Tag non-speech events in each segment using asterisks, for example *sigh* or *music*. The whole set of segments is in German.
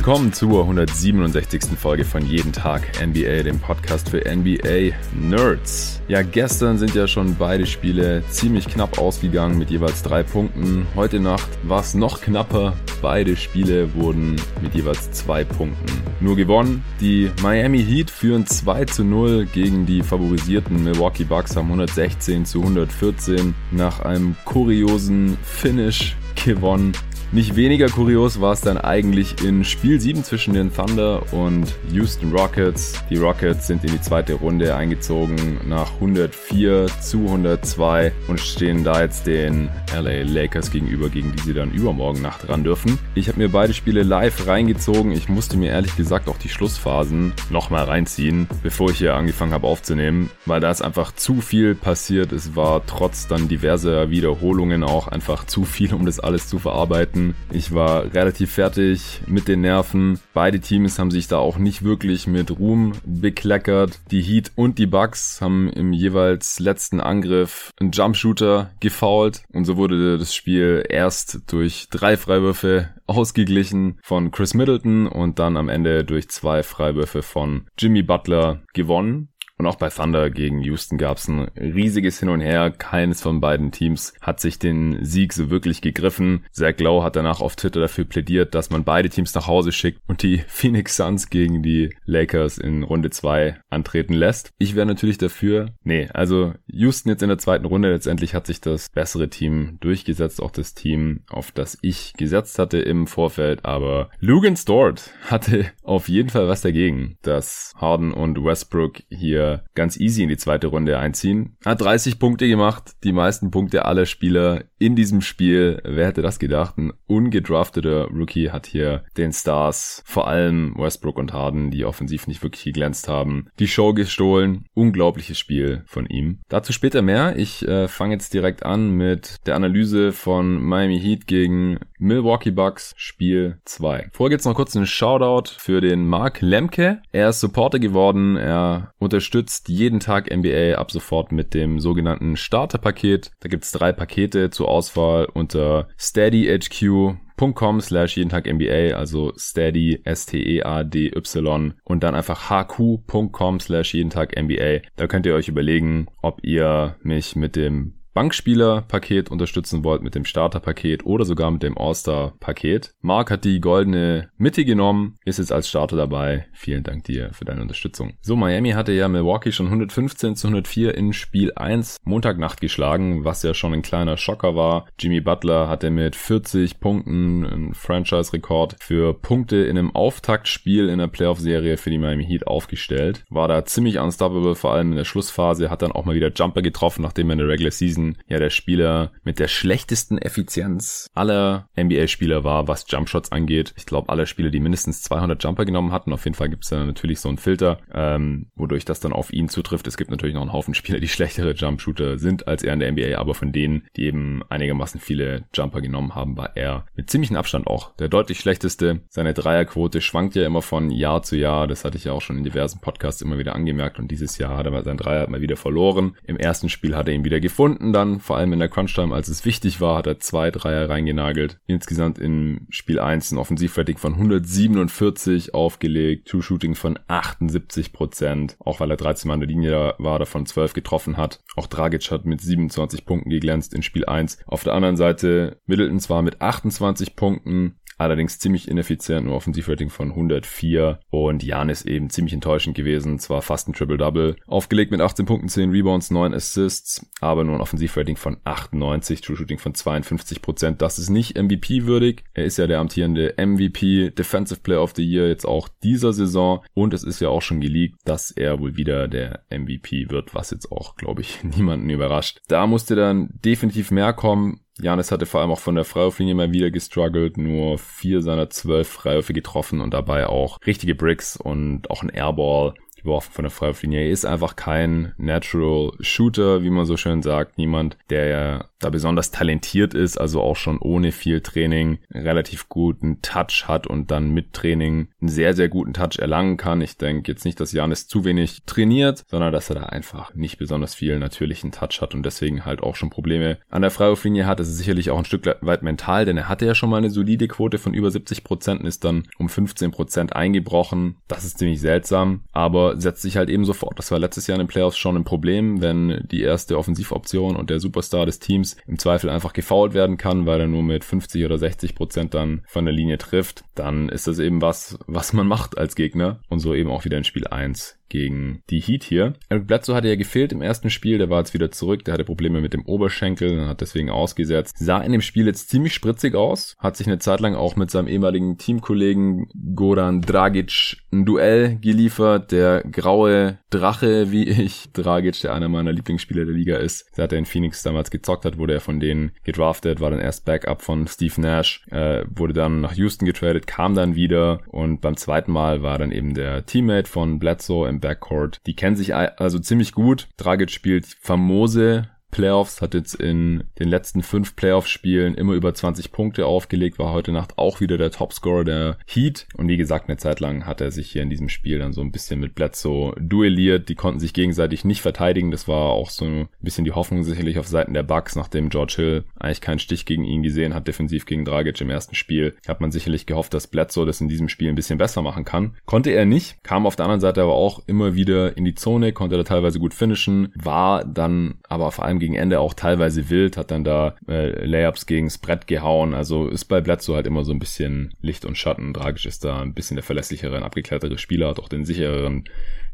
Willkommen zur 167. Folge von Jeden Tag NBA, dem Podcast für NBA Nerds. Ja, gestern sind ja schon beide Spiele ziemlich knapp ausgegangen mit jeweils drei Punkten. Heute Nacht war es noch knapper. Beide Spiele wurden mit jeweils zwei Punkten nur gewonnen. Die Miami Heat führen 2 zu 0 gegen die favorisierten Milwaukee Bucks, haben 116 zu 114 nach einem kuriosen Finish gewonnen. Nicht weniger kurios war es dann eigentlich in Spiel 7 zwischen den Thunder und Houston Rockets. Die Rockets sind in die zweite Runde eingezogen nach 104 zu 102 und stehen da jetzt den LA Lakers gegenüber, gegen die sie dann übermorgen Nacht ran dürfen. Ich habe mir beide Spiele live reingezogen. Ich musste mir ehrlich gesagt auch die Schlussphasen nochmal reinziehen, bevor ich hier angefangen habe aufzunehmen, weil da ist einfach zu viel passiert. Es war trotz dann diverser Wiederholungen auch einfach zu viel, um das alles zu verarbeiten hatten. Ich war relativ fertig mit den Nerven. Beide Teams haben sich da auch nicht wirklich mit Ruhm bekleckert. Die Heat und die Bucks haben im jeweils letzten Angriff einen Jumpshooter gefoult und so wurde das Spiel erst durch drei Freiwürfe *laughs* ausgeglichen von Chris Middleton und dann am Ende durch zwei Freiwürfe von Jimmy Butler gewonnen. Und auch bei Thunder gegen Houston gab es ein riesiges Hin und Her. Keines von beiden Teams hat sich den Sieg so wirklich gegriffen. Zach Lowe hat danach auf Twitter dafür plädiert, dass man beide Teams nach Hause schickt und die *laughs* Phoenix Suns gegen die Lakers in Runde 2 antreten lässt. Ich wäre natürlich dafür. Nee, also Houston jetzt in der zweiten Runde. Letztendlich hat sich das bessere Team durchgesetzt. Auch das Team, auf das ich gesetzt hatte im Vorfeld. Aber Lugan Stort hatte auf jeden Fall was dagegen, dass Harden und Westbrook hier ganz easy in die zweite Runde einziehen. Hat 30 Punkte gemacht, die meisten Punkte aller Spieler in diesem Spiel. Wer hätte das gedacht? Ein ungedrafteter Rookie hat hier den Stars, vor allem Westbrook und Harden, die offensiv nicht wirklich geglänzt haben, die Show gestohlen. Unglaubliches Spiel von ihm. Dazu später mehr. Ich äh, fange jetzt direkt an mit der Analyse von Miami Heat gegen Milwaukee Bucks Spiel 2. Vorher gibt's noch kurz einen Shoutout für den Mark Lemke. Er ist Supporter geworden. Er unterstützt unterstützt jeden Tag NBA ab sofort mit dem sogenannten Starterpaket. Da gibt's drei Pakete zur Auswahl unter steadyhq.com slash jeden Tag NBA, also steady, S-T-E-A-D-Y und dann einfach hq.com slash jeden Tag NBA. Da könnt ihr euch überlegen, ob ihr mich mit dem Bankspieler-Paket unterstützen wollt mit dem Starter-Paket oder sogar mit dem All-Star-Paket. Mark hat die goldene Mitte genommen, ist jetzt als Starter dabei. Vielen Dank dir für deine Unterstützung. So, Miami hatte ja Milwaukee schon 115 zu 104 in Spiel 1 Montagnacht geschlagen, was ja schon ein kleiner Schocker war. Jimmy Butler hatte mit 40 Punkten einen Franchise-Rekord für Punkte in einem Auftaktspiel in der Playoff-Serie für die Miami Heat aufgestellt. War da ziemlich unstoppable, vor allem in der Schlussphase, hat dann auch mal wieder Jumper getroffen, nachdem er in der Regular Season Season ja der Spieler mit der schlechtesten Effizienz aller NBA-Spieler war, was Jumpshots angeht. Ich glaube, alle Spieler, die mindestens 200 Jumper genommen hatten, auf jeden Fall gibt es da natürlich so einen Filter, ähm, wodurch das dann auf ihn zutrifft. Es gibt natürlich noch einen Haufen Spieler, die *laughs* schlechtere Jumpshooter sind als er in der NBA, aber von denen, die eben einigermaßen viele Jumper genommen haben, war er mit ziemlichem Abstand auch der deutlich schlechteste. Seine Dreierquote schwankt ja immer von Jahr zu Jahr. Das hatte ich ja auch schon in diversen Podcasts immer wieder angemerkt und dieses Jahr hat er seinen Dreier mal wieder verloren. Im ersten Spiel hat er ihn wieder gefunden Minuten dann, vor allem in der Crunch-Time, als es wichtig war, hat er zwei Dreier reingenagelt. Insgesamt im Spiel 1 ein Offensivrating von 147 aufgelegt, Two-Shooting von 78 Prozent, auch weil er 13 Mal an der Linie war, davon 12 getroffen hat. Auch Dragic hat mit 27 Punkten geglänzt in Spiel 1. Auf der anderen Seite Middleton zwar mit 28 Punkten, allerdings ziemlich ineffizient, nur Offensivrating von 104 und Jan ist eben ziemlich enttäuschend gewesen, zwar fast ein Triple-Double, aufgelegt mit 18 Punkten, 10 Rebounds, 9 Assists, aber nur ein Offensivrating von 98, True Shooting von 52% Das ist nicht MVP-würdig, er ist ja der amtierende MVP, Defensive Player of the Year jetzt auch dieser Saison. Und es ist ja auch schon geleakt, dass er wohl wieder der MVP wird, was jetzt auch, glaube ich, *laughs* niemanden überrascht. Da musste dann definitiv mehr kommen, Janis hatte vor allem auch von der Freiwurflinie mal wieder gestruggelt, nur vier seiner zwölf Freiwürfe getroffen und dabei auch richtige Bricks und auch ein Airball geworfen von der Freiwurflinie. Er ist einfach kein Natural Shooter, wie man so schön sagt. Niemand, der da besonders talentiert ist, also auch schon ohne viel Training relativ guten Touch hat und dann mit Training einen sehr, sehr guten Touch erlangen kann. Ich denke jetzt nicht, dass Janis zu wenig trainiert, sondern dass er da einfach nicht besonders viel natürlichen Touch hat und deswegen halt auch schon Probleme an der Freiwurflinie hat. Das ist sicherlich auch ein Stück weit mental, denn er hatte ja schon mal eine solide Quote von über 70 Prozent ist dann um 15 Prozent eingebrochen. Das ist ziemlich seltsam, aber setzt sich halt eben sofort. Das war letztes Jahr in den Playoffs schon ein Problem, wenn die erste Offensivoption und der Superstar des Teams im Zweifel einfach gefoult werden kann, weil er nur mit 50 oder 60 Prozent dann von der Linie trifft, dann ist das eben was, was man macht als Gegner. Und so eben auch wieder in Spiel 1 gegen die Heat hier. Eric Bledsoe hatte ja gefehlt im ersten Spiel, der war jetzt wieder zurück, der hatte Probleme mit dem Oberschenkel, hat deswegen ausgesetzt. Sah in dem Spiel jetzt ziemlich spritzig aus, hat sich eine Zeit lang auch mit seinem ehemaligen Teamkollegen Goran Dragic ein Duell geliefert, der graue Drache, wie ich, *laughs* Dragic, der einer meiner Lieblingsspieler der Liga ist. Seit er in Phoenix damals gezockt hat, wurde er von denen gedraftet, war dann erst Backup von Steve Nash, äh, wurde dann nach Houston getradet, kam dann wieder und beim zweiten Mal war dann eben der Teammate von Bledsoe im Backcourt. Die kennen sich also ziemlich gut. Dragic spielt famose Playoffs, hat jetzt in den letzten fünf Playoff-Spielen immer über 20 Punkte aufgelegt, war heute Nacht auch wieder der Topscorer der Heat. Und wie gesagt, eine Zeit lang hat er sich hier in diesem Spiel dann so ein bisschen mit Bledsoe duelliert. Die konnten sich gegenseitig nicht verteidigen. Das war auch so ein bisschen die Hoffnung sicherlich auf Seiten der Bucks, nachdem George Hill eigentlich keinen Stich gegen ihn gesehen hat, defensiv gegen Dragic im ersten Spiel. Hat man sicherlich gehofft, dass Bledsoe das in diesem Spiel ein bisschen besser machen kann. Konnte er nicht, kam auf der anderen Seite aber auch immer wieder in die Zone, konnte da teilweise gut finishen, war dann aber vor allem gegen Ende auch teilweise wild, hat dann da äh, Layups gegens Brett gehauen. Also ist bei Bledsoe halt immer so ein bisschen Licht und Schatten. Tragisch ist da ein bisschen der verlässlichere abgeklärtere Spieler, hat auch den sichereren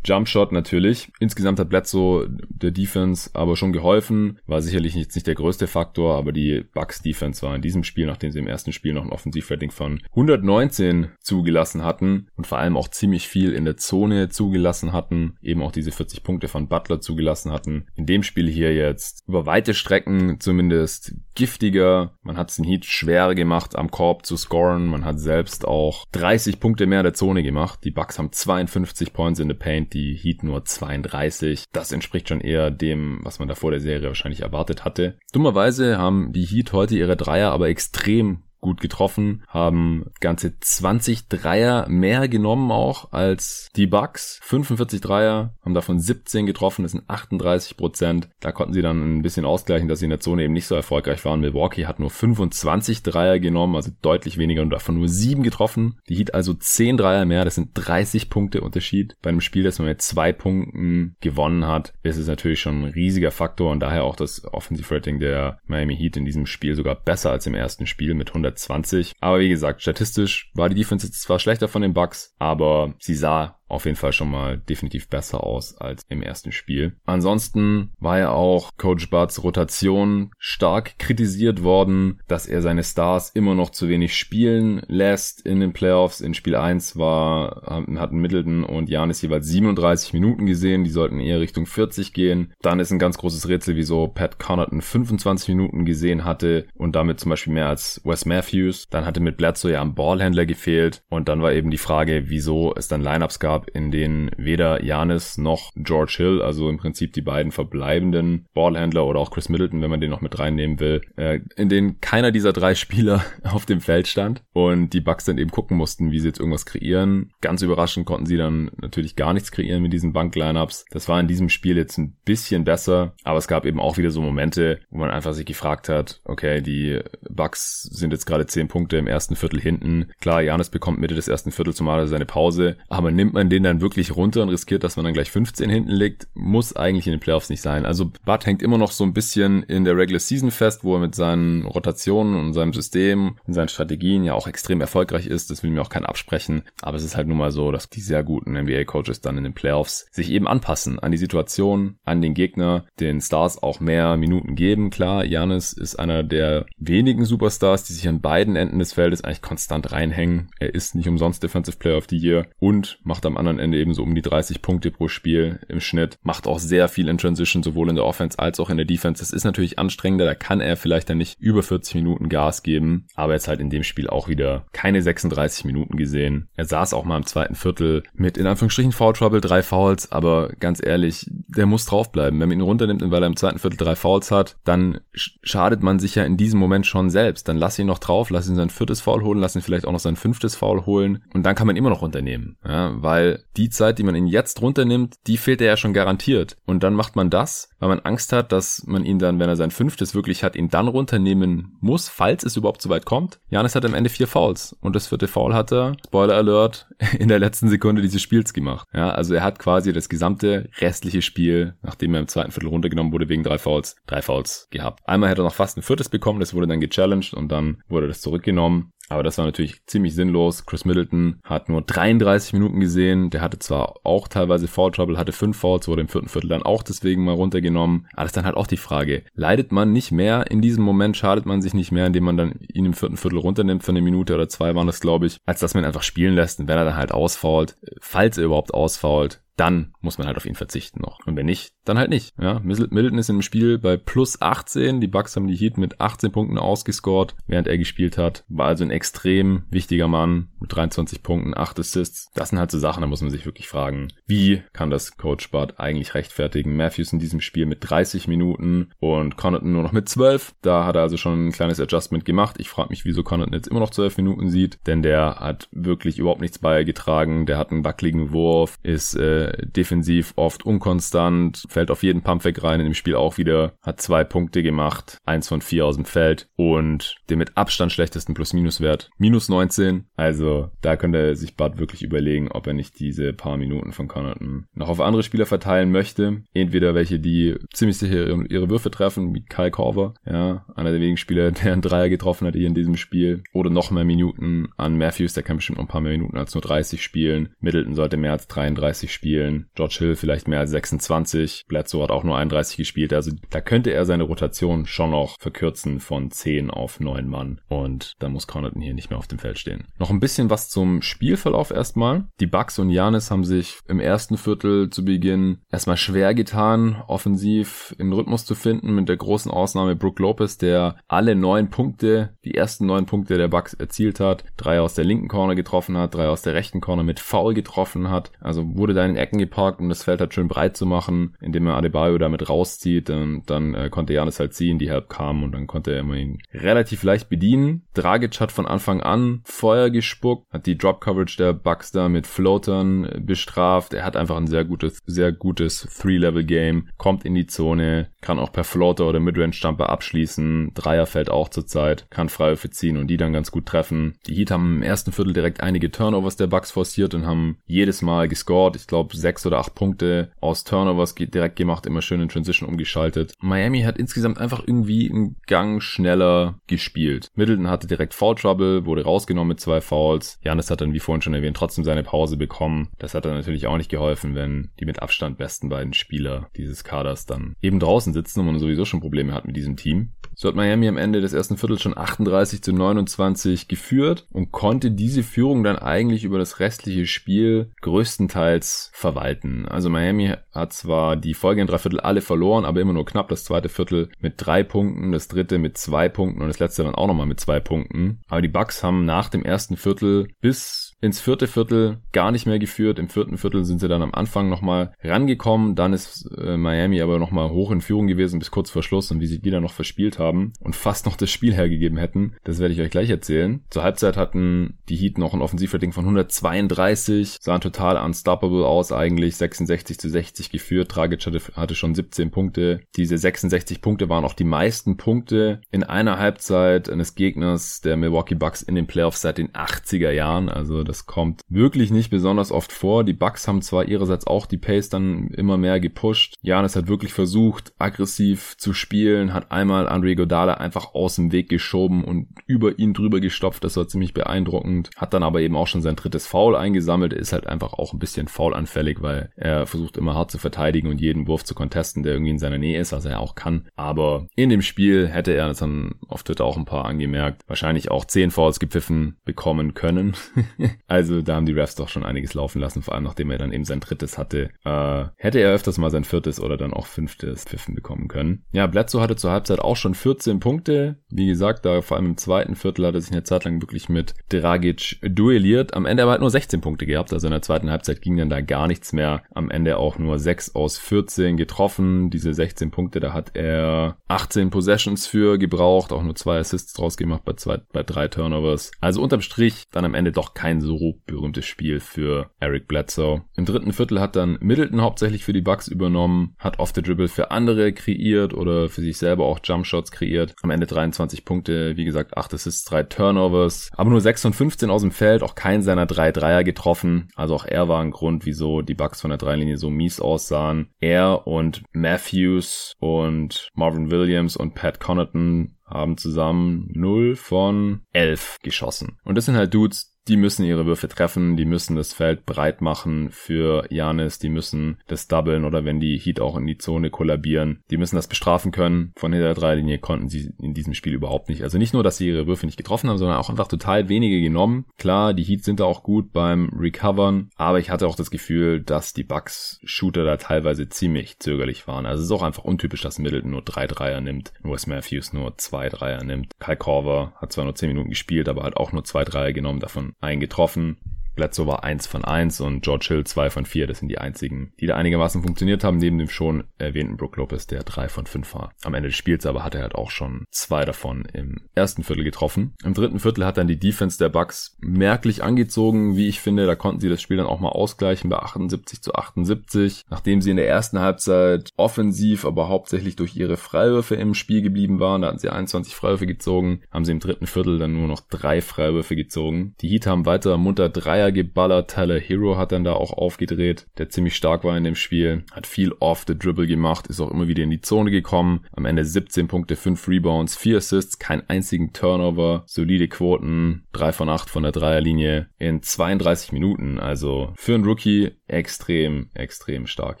Jumpshot natürlich. Insgesamt hat Bledsoe der Defense aber schon geholfen. War sicherlich jetzt nicht der größte Faktor, aber die Bucks Defense war in diesem Spiel, nachdem sie im ersten Spiel noch ein Offensivrating von 119 zugelassen hatten und vor allem auch ziemlich viel in der Zone zugelassen hatten, eben auch diese 40 Punkte von Butler zugelassen hatten. In dem Spiel hier jetzt über weite Strecken zumindest giftiger. Man hat es den Heat schwerer gemacht, am Korb zu scoren. Man hat selbst auch 30 Punkte mehr in der Zone gemacht. Die Bucks haben 52 Points in the Paint die Heat nur 32. Das entspricht schon eher dem, was man da vor der Serie wahrscheinlich erwartet hatte. Dummerweise haben die Heat heute ihre Dreier aber extrem gut getroffen, haben ganze 20 Dreier mehr genommen auch als die Bucks. 45 Dreier, haben davon 17 getroffen, das sind 38 Prozent. Da konnten sie dann ein bisschen ausgleichen, dass sie in der Zone eben nicht so erfolgreich waren. Milwaukee hat nur 25 Dreier genommen, also deutlich weniger und davon nur 7 getroffen. Die Heat also 10 Dreier mehr, das sind 30 Punkte Unterschied. Bei einem Spiel, das man mit zwei Punkten gewonnen hat, ist es natürlich schon ein riesiger Faktor und daher auch das Offensive Rating der Miami Heat in diesem Spiel sogar besser als im ersten Spiel mit 100 120. Aber wie gesagt, statistisch war die Defense zwar schlechter von den Bucks, aber sie sah auf jeden Fall schon mal definitiv besser aus als im ersten Spiel. Ansonsten war ja auch Coach Butts Rotation stark kritisiert worden, dass er seine Stars immer noch zu wenig spielen lässt in den Playoffs. In Spiel 1 war, hatten Middleton und Janis jeweils 37 Minuten gesehen, die sollten eher Richtung 40 gehen. Dann ist ein ganz großes Rätsel, wieso Pat Connaughton 25 Minuten gesehen hatte und damit zum Beispiel mehr als Wes Matthews. Dann hatte mit Bledsoe ja am Ballhändler gefehlt und dann war eben die Frage, wieso es dann Lineups gab, gab, in denen weder Janis noch George Hill, also im Prinzip die beiden verbleibenden Ballhändler oder auch Chris Middleton, wenn man den noch mit reinnehmen will, äh, in denen keiner dieser drei Spieler *laughs* auf dem Feld stand und die Bucks dann eben gucken mussten, wie sie jetzt irgendwas kreieren. Ganz überraschend konnten sie dann natürlich gar nichts kreieren mit diesen Bank-Lineups. Das war in diesem Spiel jetzt ein bisschen besser, aber es gab eben auch wieder so Momente, wo man einfach sich gefragt hat, okay, die Bucks sind jetzt gerade zehn Punkte im ersten Viertel hinten. Klar, Janis bekommt Mitte des ersten Viertels zumal seine Pause, aber nimmt man den dann wirklich runter und riskiert, dass man dann gleich 15 hinten liegt, muss eigentlich in den Playoffs nicht sein. Also Bud hängt immer noch so ein bisschen in der Regular Season fest, wo er mit seinen Rotationen und seinem System und seinen Strategien ja auch extrem erfolgreich ist. Das will mir auch kein absprechen. Aber es ist halt nun mal so, dass die sehr guten NBA-Coaches dann in den Playoffs sich eben anpassen an die Situation, an den Gegner, den Stars auch mehr Minuten geben. Klar, Janis ist einer der wenigen Superstars, die sich an beiden Enden des Feldes eigentlich konstant reinhängen. Er ist nicht umsonst Defensive Player of the Year und macht am anderen Ende eben so um die 30 Punkte pro Spiel im Schnitt. Macht auch sehr viel in Transition, sowohl in der Offense als auch in der Defense. Das ist natürlich anstrengender, da kann er vielleicht dann nicht über 40 Minuten Gas geben, aber jetzt halt in dem Spiel auch wieder keine 36 Minuten gesehen. Er saß auch mal im zweiten Viertel mit in Anführungsstrichen Foul Trouble, drei Fouls, aber ganz ehrlich, der muss draufbleiben. Wenn man ihn runternimmt, weil er im zweiten Viertel drei Fouls hat, dann schadet man sich ja in diesem Moment schon selbst. Dann lass ihn noch drauf, lass ihn sein viertes Foul holen, lass ihn vielleicht auch noch sein fünftes Foul holen und dann kann man immer noch runternehmen. Ja, weil die Zeit, die man ihn jetzt runternimmt, die fehlt er ja schon garantiert. Und dann macht man das, weil man Angst hat, dass man ihn dann, wenn er sein fünftes wirklich hat, ihn dann runternehmen muss, falls es überhaupt so weit kommt. Janis hat am Ende vier Fouls und das vierte Foul hat er, Spoiler Alert, *laughs* in der letzten Sekunde dieses Spiels gemacht. Ja, also er hat quasi das gesamte restliche Spiel, nachdem er im zweiten Viertel runtergenommen wurde wegen drei Fouls, drei Fouls gehabt. Einmal hätte er noch fast ein viertes bekommen, das wurde dann gechallenged und dann wurde das zurückgenommen. Aber das war natürlich ziemlich sinnlos. Chris Middleton hat nur 33 Minuten gesehen. Der hatte zwar auch teilweise Foul Trouble, hatte fünf Fouls, wurde im vierten Viertel dann auch deswegen mal runtergenommen. Aber das ist dann halt auch die Frage. Leidet man nicht mehr in diesem Moment, schadet man sich nicht mehr, indem man dann ihn im vierten Viertel runternimmt für eine Minute oder zwei waren das, glaube ich, als dass man ihn einfach spielen lässt. Und wenn er dann halt ausfault, falls er überhaupt ausfault, dann muss man halt auf ihn verzichten noch. Und wenn nicht, dann halt nicht. Ja, Middleton ist im Spiel bei plus 18. Die Bucks haben die Heat mit 18 Punkten ausgescored, während er gespielt hat. War also ein extrem wichtiger Mann mit 23 Punkten, 8 Assists. Das sind halt so Sachen, da muss man sich wirklich fragen, wie kann das Coach Bart eigentlich rechtfertigen? Matthews in diesem Spiel mit 30 Minuten und Connaughton nur noch mit 12. Da hat er also schon ein kleines Adjustment gemacht. Ich frage mich, wieso Connaughton jetzt immer noch 12 Minuten sieht, denn der hat wirklich überhaupt nichts beigetragen. Der hat einen wackeligen Wurf, ist äh, defensiv oft unkonstant, fällt auf jeden Pumpback rein in dem Spiel auch wieder, hat zwei Punkte gemacht, eins von vier aus dem Feld und den mit Abstand schlechtesten Plus-Minus-Wert, minus 19. Also da könnte sich Bud wirklich überlegen, ob er nicht diese paar Minuten von Connaughton noch auf andere Spieler verteilen möchte. Entweder welche, die ziemlich sicher ihre Würfe treffen, wie Kyle Korver, ja, einer der wenigen Spieler, *laughs* der einen Dreier getroffen hat hier in diesem Spiel, oder noch mehr Minuten an Matthews, der kann bestimmt noch ein paar mehr Minuten als nur 30 spielen. Middleton sollte mehr als 33 spielen spielen. George Hill vielleicht mehr als 26. Bledsoe hat auch nur 31 gespielt. Also da könnte er seine Rotation schon noch verkürzen von 10 auf 9 Mann. Und dann muss Connaughton hier nicht mehr auf dem Feld stehen. Noch ein bisschen was zum Spielverlauf erstmal. Die Bucks und Janis haben sich im ersten Viertel zu Beginn erstmal schwer getan, offensiv in Rhythmus zu finden, mit der großen Ausnahme Brook Lopez, der alle neun Punkte, die ersten neun Punkte der Bucks erzielt hat, drei aus der linken Corner getroffen hat, drei aus der rechten Corner mit Foul getroffen hat. Also wurde da in den Ecken geparkt, um das Feld halt schön breit zu machen, indem er Adebayo damit rauszieht. Und dann äh, konnte Janis halt ziehen, die Help kam und dann konnte er immerhin relativ leicht bedienen. Dragic hat von Anfang an Feuer gespuckt, hat die Drop Coverage der Bucks da mit Floatern bestraft. Er hat einfach ein sehr gutes, sehr gutes Three-Level-Game, kommt in die Zone, kann auch per Floater oder Midrange-Jumper abschließen. Dreier fällt auch zurzeit, kann Freiwürfe ziehen und die dann ganz gut treffen. Die Heat haben im ersten Viertel direkt einige Turnovers der Bucks forciert und haben jedes Mal gescored. Ich glaube, sechs oder acht Punkte aus Turnovers direkt gemacht, immer schön in Transition umgeschaltet. Miami hat insgesamt einfach irgendwie einen Gang schneller gespielt. Middleton hatte direkt Foul Trouble, wurde rausgenommen mit zwei Fouls. Janis hat dann, wie vorhin schon erwähnt, trotzdem seine Pause bekommen. Das hat dann natürlich auch nicht geholfen, wenn die mit Abstand besten beiden Spieler dieses Kaders dann eben draußen sitzen und man sowieso schon Probleme hat mit diesem Team. So hat Miami am Ende des ersten Viertels schon 38 zu 29 geführt und konnte diese Führung dann eigentlich über das restliche Spiel größtenteils verwalten. Also Miami hat zwar die folgenden drei Viertel alle verloren, aber immer nur knapp das zweite Viertel mit drei Punkten, das dritte mit zwei Punkten und das letzte dann auch nochmal mit zwei Punkten. Aber die Bucks haben nach dem ersten Viertel bis ins vierte Viertel gar nicht mehr geführt. Im vierten Viertel sind sie dann am Anfang nochmal rangekommen. Dann ist äh, Miami aber nochmal hoch in Führung gewesen bis kurz vor Schluss und wie sie wieder noch verspielt haben und fast noch das Spiel hergegeben hätten, das werde ich euch gleich erzählen. Zur Halbzeit hatten die Heat noch ein Offensivrating von 132, sahen total unstoppable aus eigentlich, 66 zu 60 geführt. Dragic hatte, hatte schon 17 Punkte. Diese 66 Punkte waren auch die meisten Punkte in einer Halbzeit eines Gegners der Milwaukee Bucks in den Playoffs seit den 80er Jahren. Also das kommt wirklich nicht besonders oft vor. Die Bucks haben zwar ihrerseits auch die Pace dann immer mehr gepusht. Janis hat wirklich versucht, aggressiv zu spielen, hat einmal Andre Godala einfach aus dem Weg geschoben und über ihn drüber gestopft. Das war ziemlich beeindruckend. Hat dann aber eben auch schon sein drittes Foul eingesammelt. Ist halt einfach auch ein bisschen faulanfällig, weil er versucht immer hart zu verteidigen und jeden Wurf zu contesten, der irgendwie in seiner Nähe ist, was er auch kann. Aber in dem Spiel hätte er, das haben auf Twitter auch ein paar angemerkt, wahrscheinlich auch zehn Fouls gepfiffen bekommen können. *laughs* Also da haben die Refs doch schon einiges laufen lassen, vor allem nachdem er dann eben sein drittes hatte. Äh, hätte er öfters mal sein viertes oder dann auch fünftes Pfiffen bekommen können. Ja, Bledsoe hatte zur Halbzeit auch schon 14 Punkte. Wie gesagt, da vor allem im zweiten Viertel hat er sich eine Zeit lang wirklich mit Dragic duelliert. Am Ende aber halt nur 16 Punkte gehabt, also in der zweiten Halbzeit ging dann da gar nichts mehr. Am Ende auch nur 6 aus 14 getroffen. Diese 16 Punkte, da hat er 18 Possessions für gebraucht, auch nur zwei Assists draus gemacht bei zwei, bei drei Turnovers. Also unterm Strich dann am Ende doch kein so berühmtes Spiel für Eric Bledsoe. Im dritten Viertel hat dann Middleton hauptsächlich für die Bucks übernommen, hat off the dribble für andere kreiert oder für sich selber auch Jumpshots kreiert. Am Ende 23 Punkte, wie gesagt, 8 Assists, 3 Turnovers, aber nur 6 von 15 aus dem Feld, auch kein seiner drei Dreier getroffen. Also auch er war ein Grund, wieso die Bucks von der Dreilinie so mies aussahen. Er und Matthews und Marvin Williams und Pat Connaughton haben zusammen 0 von 11 geschossen. Und das sind halt Dudes, die müssen ihre Würfe treffen, die müssen das Feld breit machen für Janis, die müssen das doublen oder wenn die Heat auch in die Zone kollabieren, die müssen das bestrafen können. Von hinter der Dreilinie konnten sie in diesem Spiel überhaupt nicht. Also nicht nur, dass sie ihre Würfe nicht getroffen haben, sondern auch einfach total wenige genommen. Klar, die Heat sind da auch gut beim Recovern, aber ich hatte auch das Gefühl, dass die Bucks Shooter da teilweise ziemlich zögerlich waren. Also es ist auch einfach untypisch, dass Middleton nur drei Dreier nimmt, Wes Matthews nur zwei Dreier nimmt. Kai Korver hat zwar nur zehn Minuten gespielt, aber hat auch nur zwei Dreier genommen, davon eingetroffen. Bledsoe war 1 von 1 und George Hill 2 von 4. Das sind die einzigen, die da einigermaßen funktioniert haben, neben dem schon erwähnten Brook Lopez, der 3 von 5 war. Am Ende des Spiels aber hat er halt auch schon zwei davon im ersten Viertel getroffen. Im dritten Viertel hat dann die Defense der Bucks merklich angezogen, wie ich finde. Da konnten sie das Spiel dann auch mal ausgleichen bei 78 zu 78. Nachdem sie in der ersten Halbzeit offensiv, aber hauptsächlich durch ihre Freiwürfe im Spiel geblieben waren, da hatten sie 21 Freiwürfe gezogen, haben sie im dritten Viertel dann nur noch drei Freiwürfe gezogen. Die Heat haben weiter munter Dreier Dreier geballert. Tyler Hero hat dann da auch aufgedreht, der ziemlich stark war in dem Spiel. Hat viel off the dribble gemacht, ist auch immer wieder in die Zone gekommen. Am Ende 17 Punkte, 5 Rebounds, 4 Assists, keinen einzigen Turnover, solide Quoten, 3 von 8 von der Dreierlinie in 32 Minuten. Also für einen Rookie extrem, extrem stark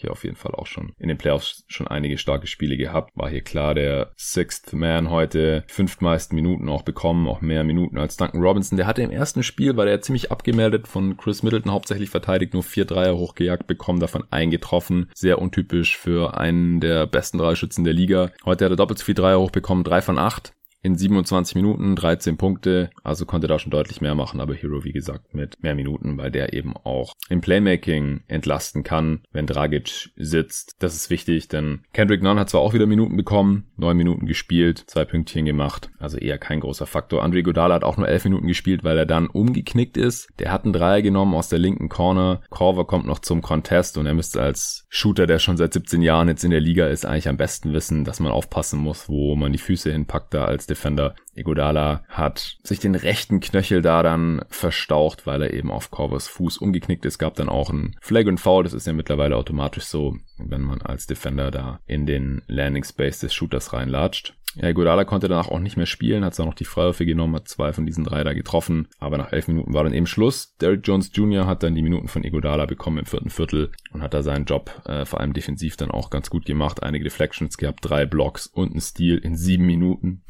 hier auf jeden Fall auch schon. In den Playoffs schon einige starke Spiele gehabt. War hier klar der Sixth Man heute. Fünftmeisten Minuten auch bekommen, auch mehr Minuten als Duncan Robinson. Der hatte im ersten Spiel, war der ziemlich abgemeldet von Chris Middleton hauptsächlich verteidigt, nur vier Dreier hochgejagt bekommen, davon eingetroffen. Sehr untypisch für einen der besten Dreischützen der Liga. Heute hat er doppelt so viel Dreier hochbekommen, drei von acht in 27 Minuten 13 Punkte, also konnte da schon deutlich mehr machen, aber Hero wie gesagt mit mehr Minuten, weil der eben auch im Playmaking entlasten kann, wenn Dragic sitzt. Das ist wichtig, denn Kendrick Nunn hat zwar auch wieder Minuten bekommen, neun Minuten gespielt, zwei Pünktchen gemacht, also eher kein großer Faktor. Andre Godala hat auch nur elf Minuten gespielt, weil er dann umgeknickt ist. Der hat einen Dreier genommen aus der linken Corner. Corver kommt noch zum Contest und er müsste als Shooter, der schon seit 17 Jahren jetzt in der Liga ist, eigentlich am besten wissen, dass man aufpassen muss, wo man die Füße hinpackt da als Defender. Igodala hat sich den rechten Knöchel da dann verstaucht, weil er eben auf Corvers Fuß umgeknickt ist. Gab dann auch ein Flag und Foul. Das ist ja mittlerweile automatisch so, wenn man als Defender da in den Landing Space des Shooters reinlatscht. Ja, Godala konnte danach auch nicht mehr spielen, hat zwar noch die Freiwürfe genommen, hat zwei von diesen drei da getroffen, aber nach elf Minuten war dann eben Schluss. Derrick Jones Jr. hat dann die Minuten von Igodala bekommen im vierten Viertel und hat da seinen Job äh, vor allem defensiv dann auch ganz gut gemacht. Einige Deflections gehabt, drei Blocks und ein Steal in sieben Minuten.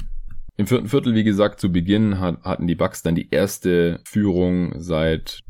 Im vierten Viertel, wie gesagt, zu Beginn hat, hatten die Bucks dann die erste Führung seit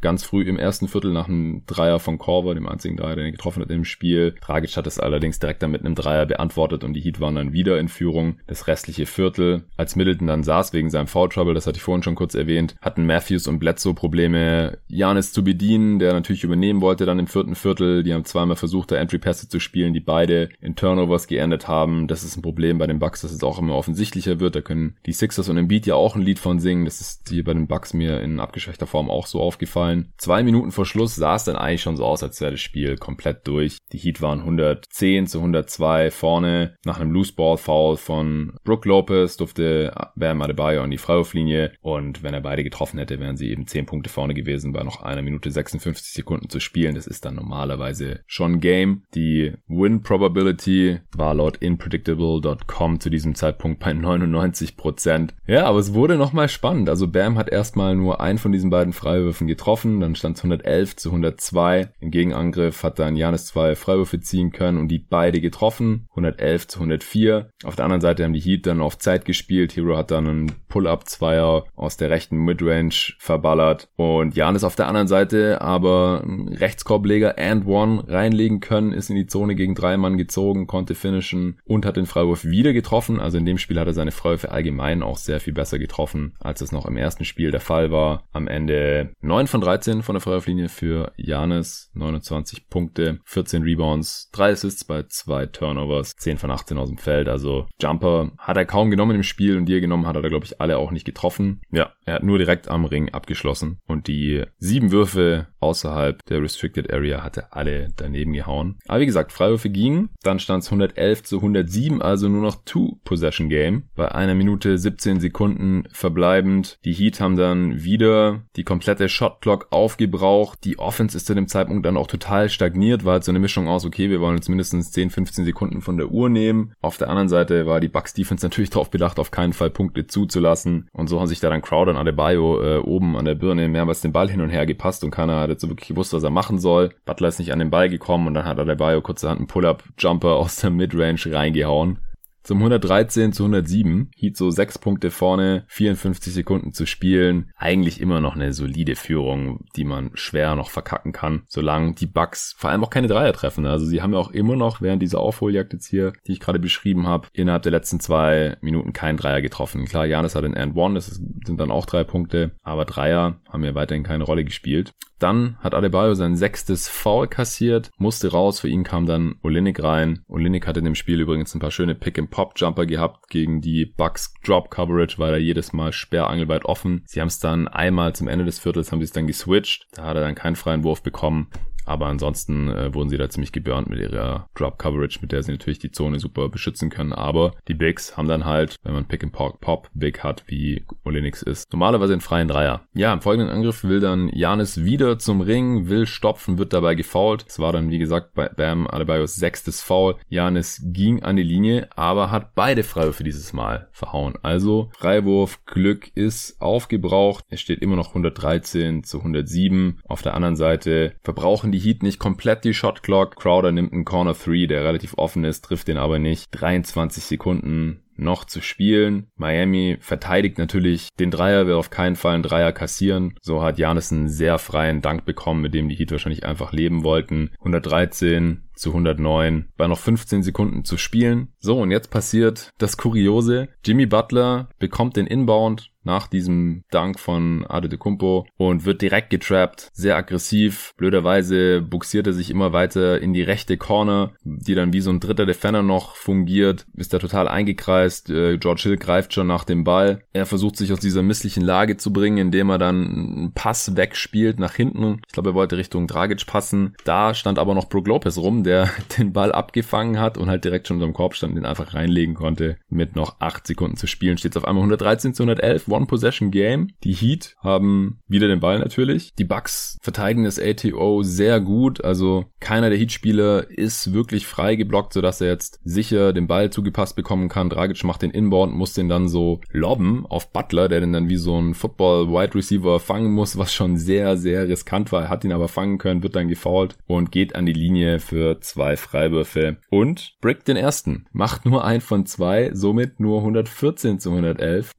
ganz früh im ersten Viertel nach einem Dreier von Korver, dem einzigen Dreier, den er getroffen hat im Spiel. Tragisch hat es allerdings direkt dann mit einem Dreier beantwortet und die Heat waren dann wieder in Führung. Das restliche Viertel, als Middleton dann saß wegen seinem Foul Trouble, das hatte ich vorhin schon kurz erwähnt, hatten Matthews und Bledsoe Probleme, Janis zu bedienen, der natürlich übernehmen wollte dann im vierten Viertel. Die haben zweimal versucht, da Entry-Pässe zu spielen, die beide in Turnovers geendet haben. Das ist ein Problem bei den Bucks, dass es auch immer offensichtlicher wird. Da können die Sixers und Embiid ja auch ein Lied von singen. Das ist hier bei den Bucks mir in abgeschwächter Form auch so aufgefallen aufgefallen. Zwei Minuten vor Schluss sah es dann eigentlich schon so aus, als wäre das Spiel komplett durch. Die Heat waren 110 zu 102 vorne. Nach einem Loose Ball Foul von Brook Lopez durfte Bam Adebayo an die Freiwurflinie und wenn er beide getroffen hätte, wären sie eben 10 Punkte vorne gewesen bei noch einer Minute 56 Sekunden zu spielen. Das ist dann normalerweise schon Game. Die Win Probability war laut inpredictable.com zu diesem Zeitpunkt bei 99% Ja, aber es wurde nochmal spannend. Also Bam hat erstmal nur einen von diesen beiden Freiwürfen getroffen getroffen, dann stand es 111 zu 102. Im Gegenangriff hat dann Janis zwei Freiwürfe ziehen können und die beide getroffen, 111 zu 104. Auf der anderen Seite haben die Heat dann auf Zeit gespielt. Hero hat dann einen Pull-Up-Zweier aus der rechten Midrange verballert und Janis auf der anderen Seite aber Rechtskorbleger and one reinlegen können, ist in die Zone gegen drei Mann gezogen, konnte finishen und hat den Freiwurf wieder getroffen. Also in dem Spiel hat er seine Freiwürfe allgemein auch sehr viel besser getroffen, als es noch im ersten Spiel der Fall war. Am Ende 9 von 13 von der Freiwurflinie für Janis, 29 Punkte, 14 Rebounds, 3 Assists bei 2 Turnovers, 10 von 18 aus dem Feld. Also Jumper hat er kaum genommen im Spiel und die er genommen hat, hat er glaube ich alle auch nicht getroffen. Ja, er hat nur direkt am Ring abgeschlossen und die sieben Würfe außerhalb der Restricted Area hat er alle daneben gehauen. Aber wie gesagt, Freiwürfe gingen, dann stand es 111 zu 107, also nur noch Two-Possession-Game. Bei einer Minute 17 Sekunden verbleibend. Die Heat haben dann wieder die komplette Shot-Clock aufgebraucht. Die Offense ist zu dem Zeitpunkt dann auch total stagniert, war halt so eine Mischung aus, okay, wir wollen jetzt mindestens 10, 15 Sekunden von der Uhr nehmen. Auf der anderen Seite war die Bucks Defense natürlich *laughs* darauf bedacht, auf keinen Fall Punkte zuzulassen. Und so haben sich da dann Crowder und Adebayo äh, oben an der Birne mehrmals den Ball hin und her gepasst und keiner hat jetzt so wirklich gewusst, was er machen soll. Butler ist nicht an den Ball gekommen und dann hat Adebayo kurzerhand einen Pull-Up-Jumper aus der Midrange reingehauen. Zum 113 zu 107. Heat so sechs Punkte vorne, 54 Sekunden zu spielen. Eigentlich immer noch eine solide Führung, die man schwer noch verkacken kann, solange die Bucks vor allem auch keine Dreier treffen. Also sie haben ja auch immer noch während dieser Aufholjagd jetzt hier, die ich gerade beschrieben habe, innerhalb der letzten zwei Minuten keinen Dreier getroffen. Klar, Janis hat den And One, das sind dann auch drei Punkte, aber Dreier haben ja weiterhin keine Rolle gespielt. Dann hat Adebayo sein sechstes Foul kassiert, musste raus, für ihn kam dann Olinik rein. Olinik hatte in dem Spiel übrigens ein paar schöne Pick-and-Pop-Jumper gehabt gegen die Bucks Drop-Coverage, war er jedes Mal sperrangelweit offen. Sie haben es dann einmal zum Ende des Viertels, haben sie es dann geswitcht, da hat er dann keinen freien Wurf bekommen. Aber ansonsten äh, wurden sie da ziemlich geburnt mit ihrer Drop Coverage, mit der sie natürlich die Zone super beschützen können. Aber die Bigs haben dann halt, wenn man Pick and Pop, Pop Big hat, wie Olenix ist, normalerweise einen freien Dreier. Ja, im folgenden Angriff will dann Janis wieder zum Ring, will stopfen, wird dabei gefoult. Es war dann, wie gesagt, bei Bam Adebayos sechstes Foul. Janis ging an die Linie, aber hat beide Freiwürfe dieses Mal verhauen. Also Freiwurf Glück ist aufgebraucht. Es steht immer noch 113 zu 107. Auf der anderen Seite verbrauchen die Heat nicht komplett die Shot Clock. Crowder nimmt einen Corner 3, der relativ offen ist, trifft den aber nicht. 23 Sekunden noch zu spielen. Miami verteidigt natürlich den Dreier, will auf keinen Fall einen Dreier kassieren. So hat Janis einen sehr freien Dank bekommen, mit dem die Heat wahrscheinlich einfach leben wollten. 113 zu 109 bei noch 15 Sekunden zu spielen. So, und jetzt passiert das Kuriose. Jimmy Butler bekommt den Inbound nach diesem Dank von Adetokumpo und wird direkt getrappt, sehr aggressiv. Blöderweise buxiert er sich immer weiter in die rechte Corner, die dann wie so ein dritter Defender noch fungiert, ist da total eingekreist. Äh, George Hill greift schon nach dem Ball. Er versucht sich aus dieser misslichen Lage zu bringen, indem er dann einen Pass wegspielt nach hinten. Ich glaube, er wollte Richtung Dragic passen. Da stand aber noch Brook Lopez rum, der *laughs* den Ball abgefangen hat und halt direkt schon unter dem Korb stand, den einfach reinlegen konnte. Mit noch acht Sekunden zu spielen steht es auf einmal 113 zu 111, One-Possession-Game. Die Heat haben wieder den Ball natürlich. Die Bucks verteidigen das ATO sehr gut, also keiner der Heat-Spieler ist wirklich frei geblockt, sodass er jetzt sicher den Ball zugepasst bekommen kann. Dragic macht den Inbound, muss den dann so lobben auf Butler, der den dann wie so ein Football-Wide-Receiver fangen muss, was schon sehr, sehr riskant war. Er hat ihn aber fangen können, wird dann gefoult und geht an die Linie für zwei Freiwürfe und brickt den ersten. Macht nur ein von zwei, somit nur 114 zu 111.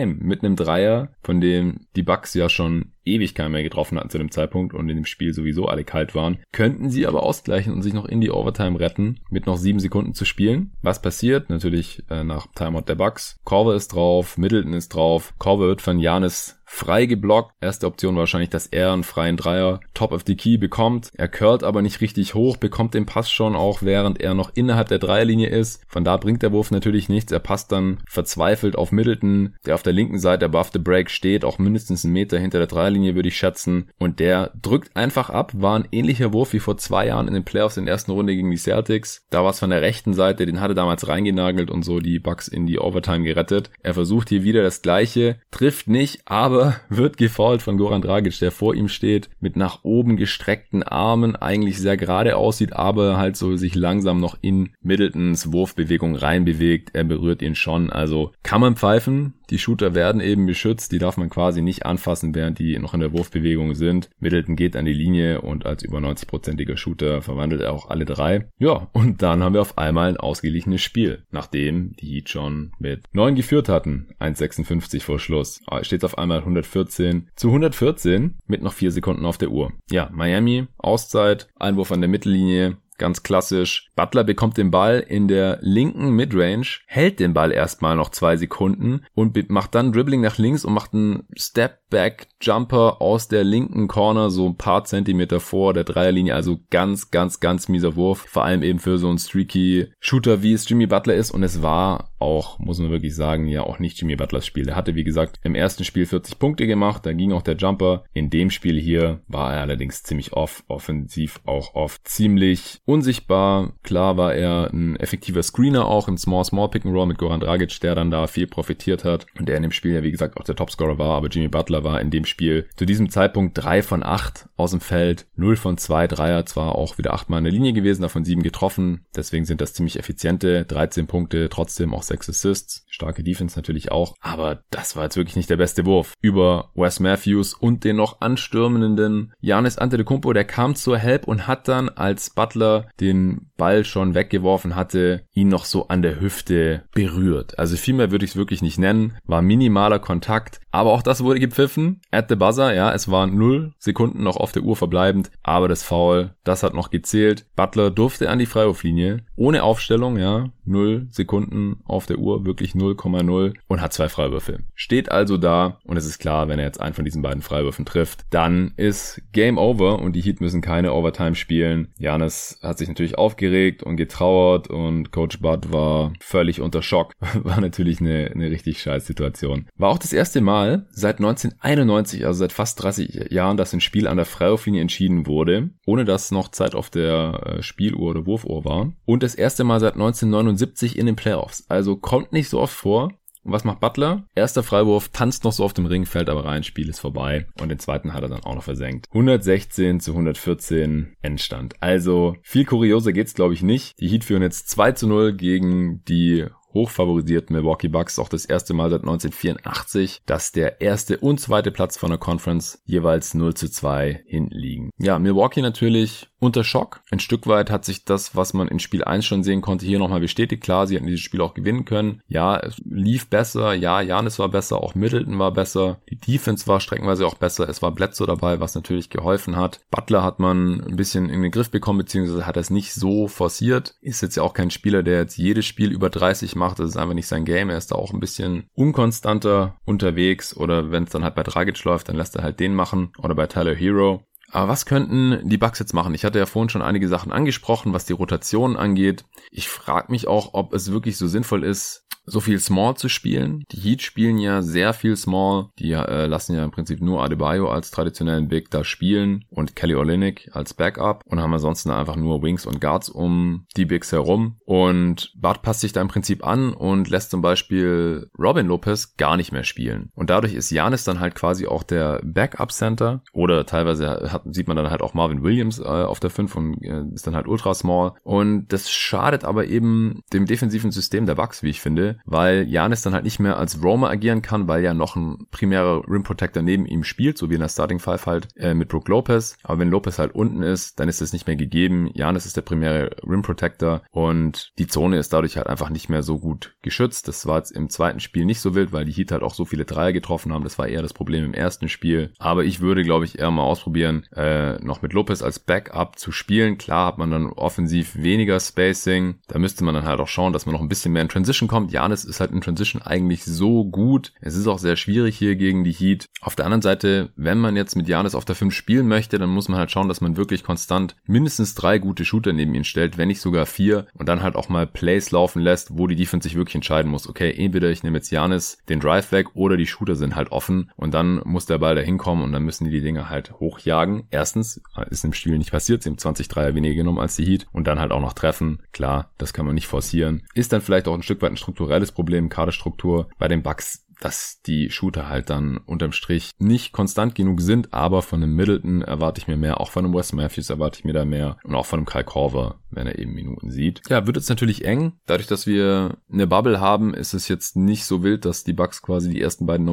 One-Possession-Game mit einem Dreier, von dem die Bucks ja schon ewig keinen mehr getroffen hatten zu dem Zeitpunkt und in dem Spiel sowieso alle kalt waren, könnten sie aber ausgleichen und sich noch in die Overtime retten, mit noch sieben Sekunden zu spielen. Was passiert? Natürlich äh, nach Timeout der Bucks. Corver ist drauf, Middleton ist drauf. Corver wird von Janis frei geblockt. Erste Option wahrscheinlich, dass er einen freien Dreier top of the key bekommt. Er curlt aber nicht richtig hoch, bekommt den Pass schon auch während er noch innerhalb der Dreierlinie ist. Von da bringt der Wurf natürlich nichts. Er passt dann verzweifelt auf Middleton, der auf der linken Seite above the break steht, auch mindestens einen Meter hinter der Dreierlinie würde ich schätzen. Und der drückt einfach ab. War ein ähnlicher Wurf wie vor zwei Jahren in den Playoffs in der ersten Runde gegen die Celtics. Da war es von der rechten Seite, den hatte damals reingenagelt und so die Bucks in die Overtime gerettet. Er versucht hier wieder das gleiche, trifft nicht, aber *laughs* wird gefault von Goran Dragic, der vor ihm steht, mit nach oben gestreckten Armen, eigentlich sehr gerade aussieht, aber halt so sich langsam noch in Middletons Wurfbewegung reinbewegt. Er berührt ihn schon, also kann man pfeifen. Die Shooter werden eben beschützt, die darf man quasi nicht anfassen, während die noch in der Wurfbewegung sind. Middleton geht an die Linie und als über 90-prozentiger Shooter verwandelt er auch alle drei. Ja, und dann haben wir auf einmal ein ausgeglichenes Spiel, nachdem die Heat schon mit 9 geführt hatten. 1,56 vor Schluss. Ah, steht auf einmal 114 zu 114 mit noch 4 Sekunden auf der Uhr. Ja, Miami, Auszeit, Einwurf an der Mittellinie, ganz klassisch. Butler bekommt den Ball in der linken Midrange, hält den Ball erstmal noch zwei Sekunden und macht dann Dribbling nach links und macht einen Step-Back-Jumper aus der linken Corner so ein paar Zentimeter vor der Dreierlinie. Also ganz, ganz, ganz mieser Wurf. Vor allem eben für so einen streaky Shooter, wie es Jimmy Butler ist. Und es war auch, muss man wirklich sagen, ja auch nicht Jimmy Butlers Spiel. Er hatte, wie gesagt, im ersten Spiel 40 Punkte gemacht, da ging auch der Jumper. In dem Spiel hier war er allerdings ziemlich off, offensiv auch off. Ziemlich unsichtbar. Klar war er ein effektiver Screener auch im Small-Small Pick-and-Roll mit Goran Dragic, der dann da viel profitiert hat und der in dem Spiel ja, wie gesagt, auch der Topscorer war, aber Jimmy Butler war in dem Spiel zu diesem Zeitpunkt drei von acht aus dem Feld, 0 von zwei Dreier, zwar auch wieder achtmal in der Linie gewesen, davon sieben getroffen, deswegen sind das ziemlich effiziente, 13 Punkte, trotzdem auch sechs Assists, starke Defense natürlich auch, aber das war jetzt wirklich nicht der beste Wurf. Über Wes Matthews und den noch anstürmenden Janis Antetokounmpo, der kam zur Help und hat dann als Butler den Ball schon weggeworfen hatte, ihn noch so an der Hüfte berührt. Also viel würde ich es wirklich nicht nennen. War minimaler Kontakt. Aber auch das wurde gepfiffen. At the buzzer, ja, es waren null Sekunden noch auf der Uhr verbleibend. Aber das Foul, das hat noch gezählt. Butler durfte an die Freiwurflinie. Ohne Aufstellung, ja. Null Sekunden auf der Uhr, wirklich 0,0 und hat zwei Freiwürfe. Steht also da und es ist klar, wenn er jetzt einen von diesen beiden Freiwürfen trifft, dann ist Game Over und die Heat müssen keine Overtime spielen. Janis hat sich natürlich aufgeregt und getrauert und Coach Bud war völlig unter Schock. *laughs* War natürlich eine, eine richtig scheiß Situation. War auch das erste Mal seit 1991, also seit fast 30 Jahren, dass ein Spiel an der Freiwurflinie entschieden wurde, ohne dass noch Zeit auf der äh, Spieluhr oder Wurfuhr war. Und das erste Mal seit 1979 in den Playoffs. Also kommt nicht so oft vor. Und was macht Butler? Erster Freiwurf, tanzt noch so auf dem Ring, fällt aber rein, Spiel ist vorbei. Und den zweiten hat er dann auch noch versenkt. 116 zu 114 Endstand. Also viel kurioser geht's glaube ich nicht. Die Heat führen jetzt 2 zu 0 gegen die hochfavorisierten Milwaukee Bucks auch das erste Mal seit 1984, dass der erste und zweite Platz von der Conference jeweils 0 zu 2 hinten liegen. Ja, Milwaukee natürlich unter Schock. Ein Stück weit hat sich das, was man in Spiel 1 schon sehen konnte, hier nochmal bestätigt. Klar, sie hatten dieses Spiel auch gewinnen können. Ja, es lief besser. Ja, Janis war besser. Auch Middleton war besser. Die Defense war streckenweise auch besser. Es war Bledsoe dabei, was natürlich geholfen hat. Butler hat man ein bisschen in den Griff bekommen, beziehungsweise hat es nicht so forciert. Ist jetzt ja auch kein Spieler, der jetzt jedes Spiel über 30 macht. Das ist einfach nicht sein Game. Er ist da auch ein bisschen unkonstanter unterwegs. Oder wenn es dann halt bei Dragic läuft, dann lässt er halt den machen. Oder bei Tyler Hero. Aber was könnten die Bugs jetzt machen? Ich hatte ja vorhin schon einige Sachen angesprochen, was die Rotation angeht. Ich frage mich auch, ob es wirklich so sinnvoll ist, so viel Small zu spielen. Die Heat spielen ja sehr viel Small. Die äh, lassen ja im Prinzip nur Adebayo als traditionellen Big da spielen und Kelly Olynyk als Backup und haben ansonsten einfach nur Wings und Guards um die Bigs herum. Und Bart passt sich da im Prinzip an und lässt zum Beispiel Robin Lopez gar nicht mehr spielen. Und dadurch ist Janis dann halt quasi auch der Backup Center oder teilweise hat, sieht man dann halt auch Marvin Williams äh, auf der 5 und äh, ist dann halt ultra small. Und das schadet aber eben dem defensiven System der Bucks, wie ich finde, weil Janis dann halt nicht mehr als Roamer agieren kann, weil ja noch ein primärer Rim Protector neben ihm spielt, so wie in der Starting Five halt äh, mit Brook Lopez. Aber wenn Lopez halt unten ist, dann ist es nicht mehr gegeben. Janis ist der primäre Rim Protector und die Zone ist dadurch halt einfach nicht mehr so gut geschützt. Das war jetzt im zweiten Spiel nicht so wild, weil die Heat halt auch so viele Dreier getroffen haben. Das war eher das Problem im ersten Spiel. Aber ich würde, glaube ich, eher mal ausprobieren, äh, noch mit Lopez als Backup zu spielen. Klar hat man dann offensiv weniger Spacing. Da müsste man dann halt auch schauen, dass man noch ein bisschen mehr in Transition kommt. Ja, Janis ist halt in Transition eigentlich so gut. Es ist auch sehr schwierig hier gegen die Heat. Auf der anderen Seite, wenn man jetzt mit Janis auf der 5 spielen möchte, dann muss man halt schauen, dass man wirklich konstant mindestens drei gute Shooter neben ihn stellt, wenn nicht sogar vier und dann halt auch mal Plays laufen lässt, wo die Defense sich wirklich entscheiden muss. Okay, entweder ich nehme jetzt Janis den Drive weg oder die Shooter sind halt offen und dann muss der Ball da hinkommen und dann müssen die die Dinger halt hochjagen. Erstens ist im Spiel nicht passiert, sie haben 20 Dreier weniger genommen als die Heat und dann halt auch noch treffen. Klar, das kann man nicht forcieren. Ist dann vielleicht auch ein Stück weit ein strukturelles strukturelles Problem, Kaderstruktur bei den Bucks dass die Shooter halt dann unterm Strich nicht konstant genug sind, aber von einem Middleton erwarte ich mir mehr, auch von einem Wes Matthews erwarte ich mir da mehr und auch von einem Kyle Korver, wenn er eben Minuten sieht. Ja, wird jetzt natürlich eng. Dadurch, dass wir eine Bubble haben, ist es jetzt nicht so wild, dass die Bucks quasi die ersten beiden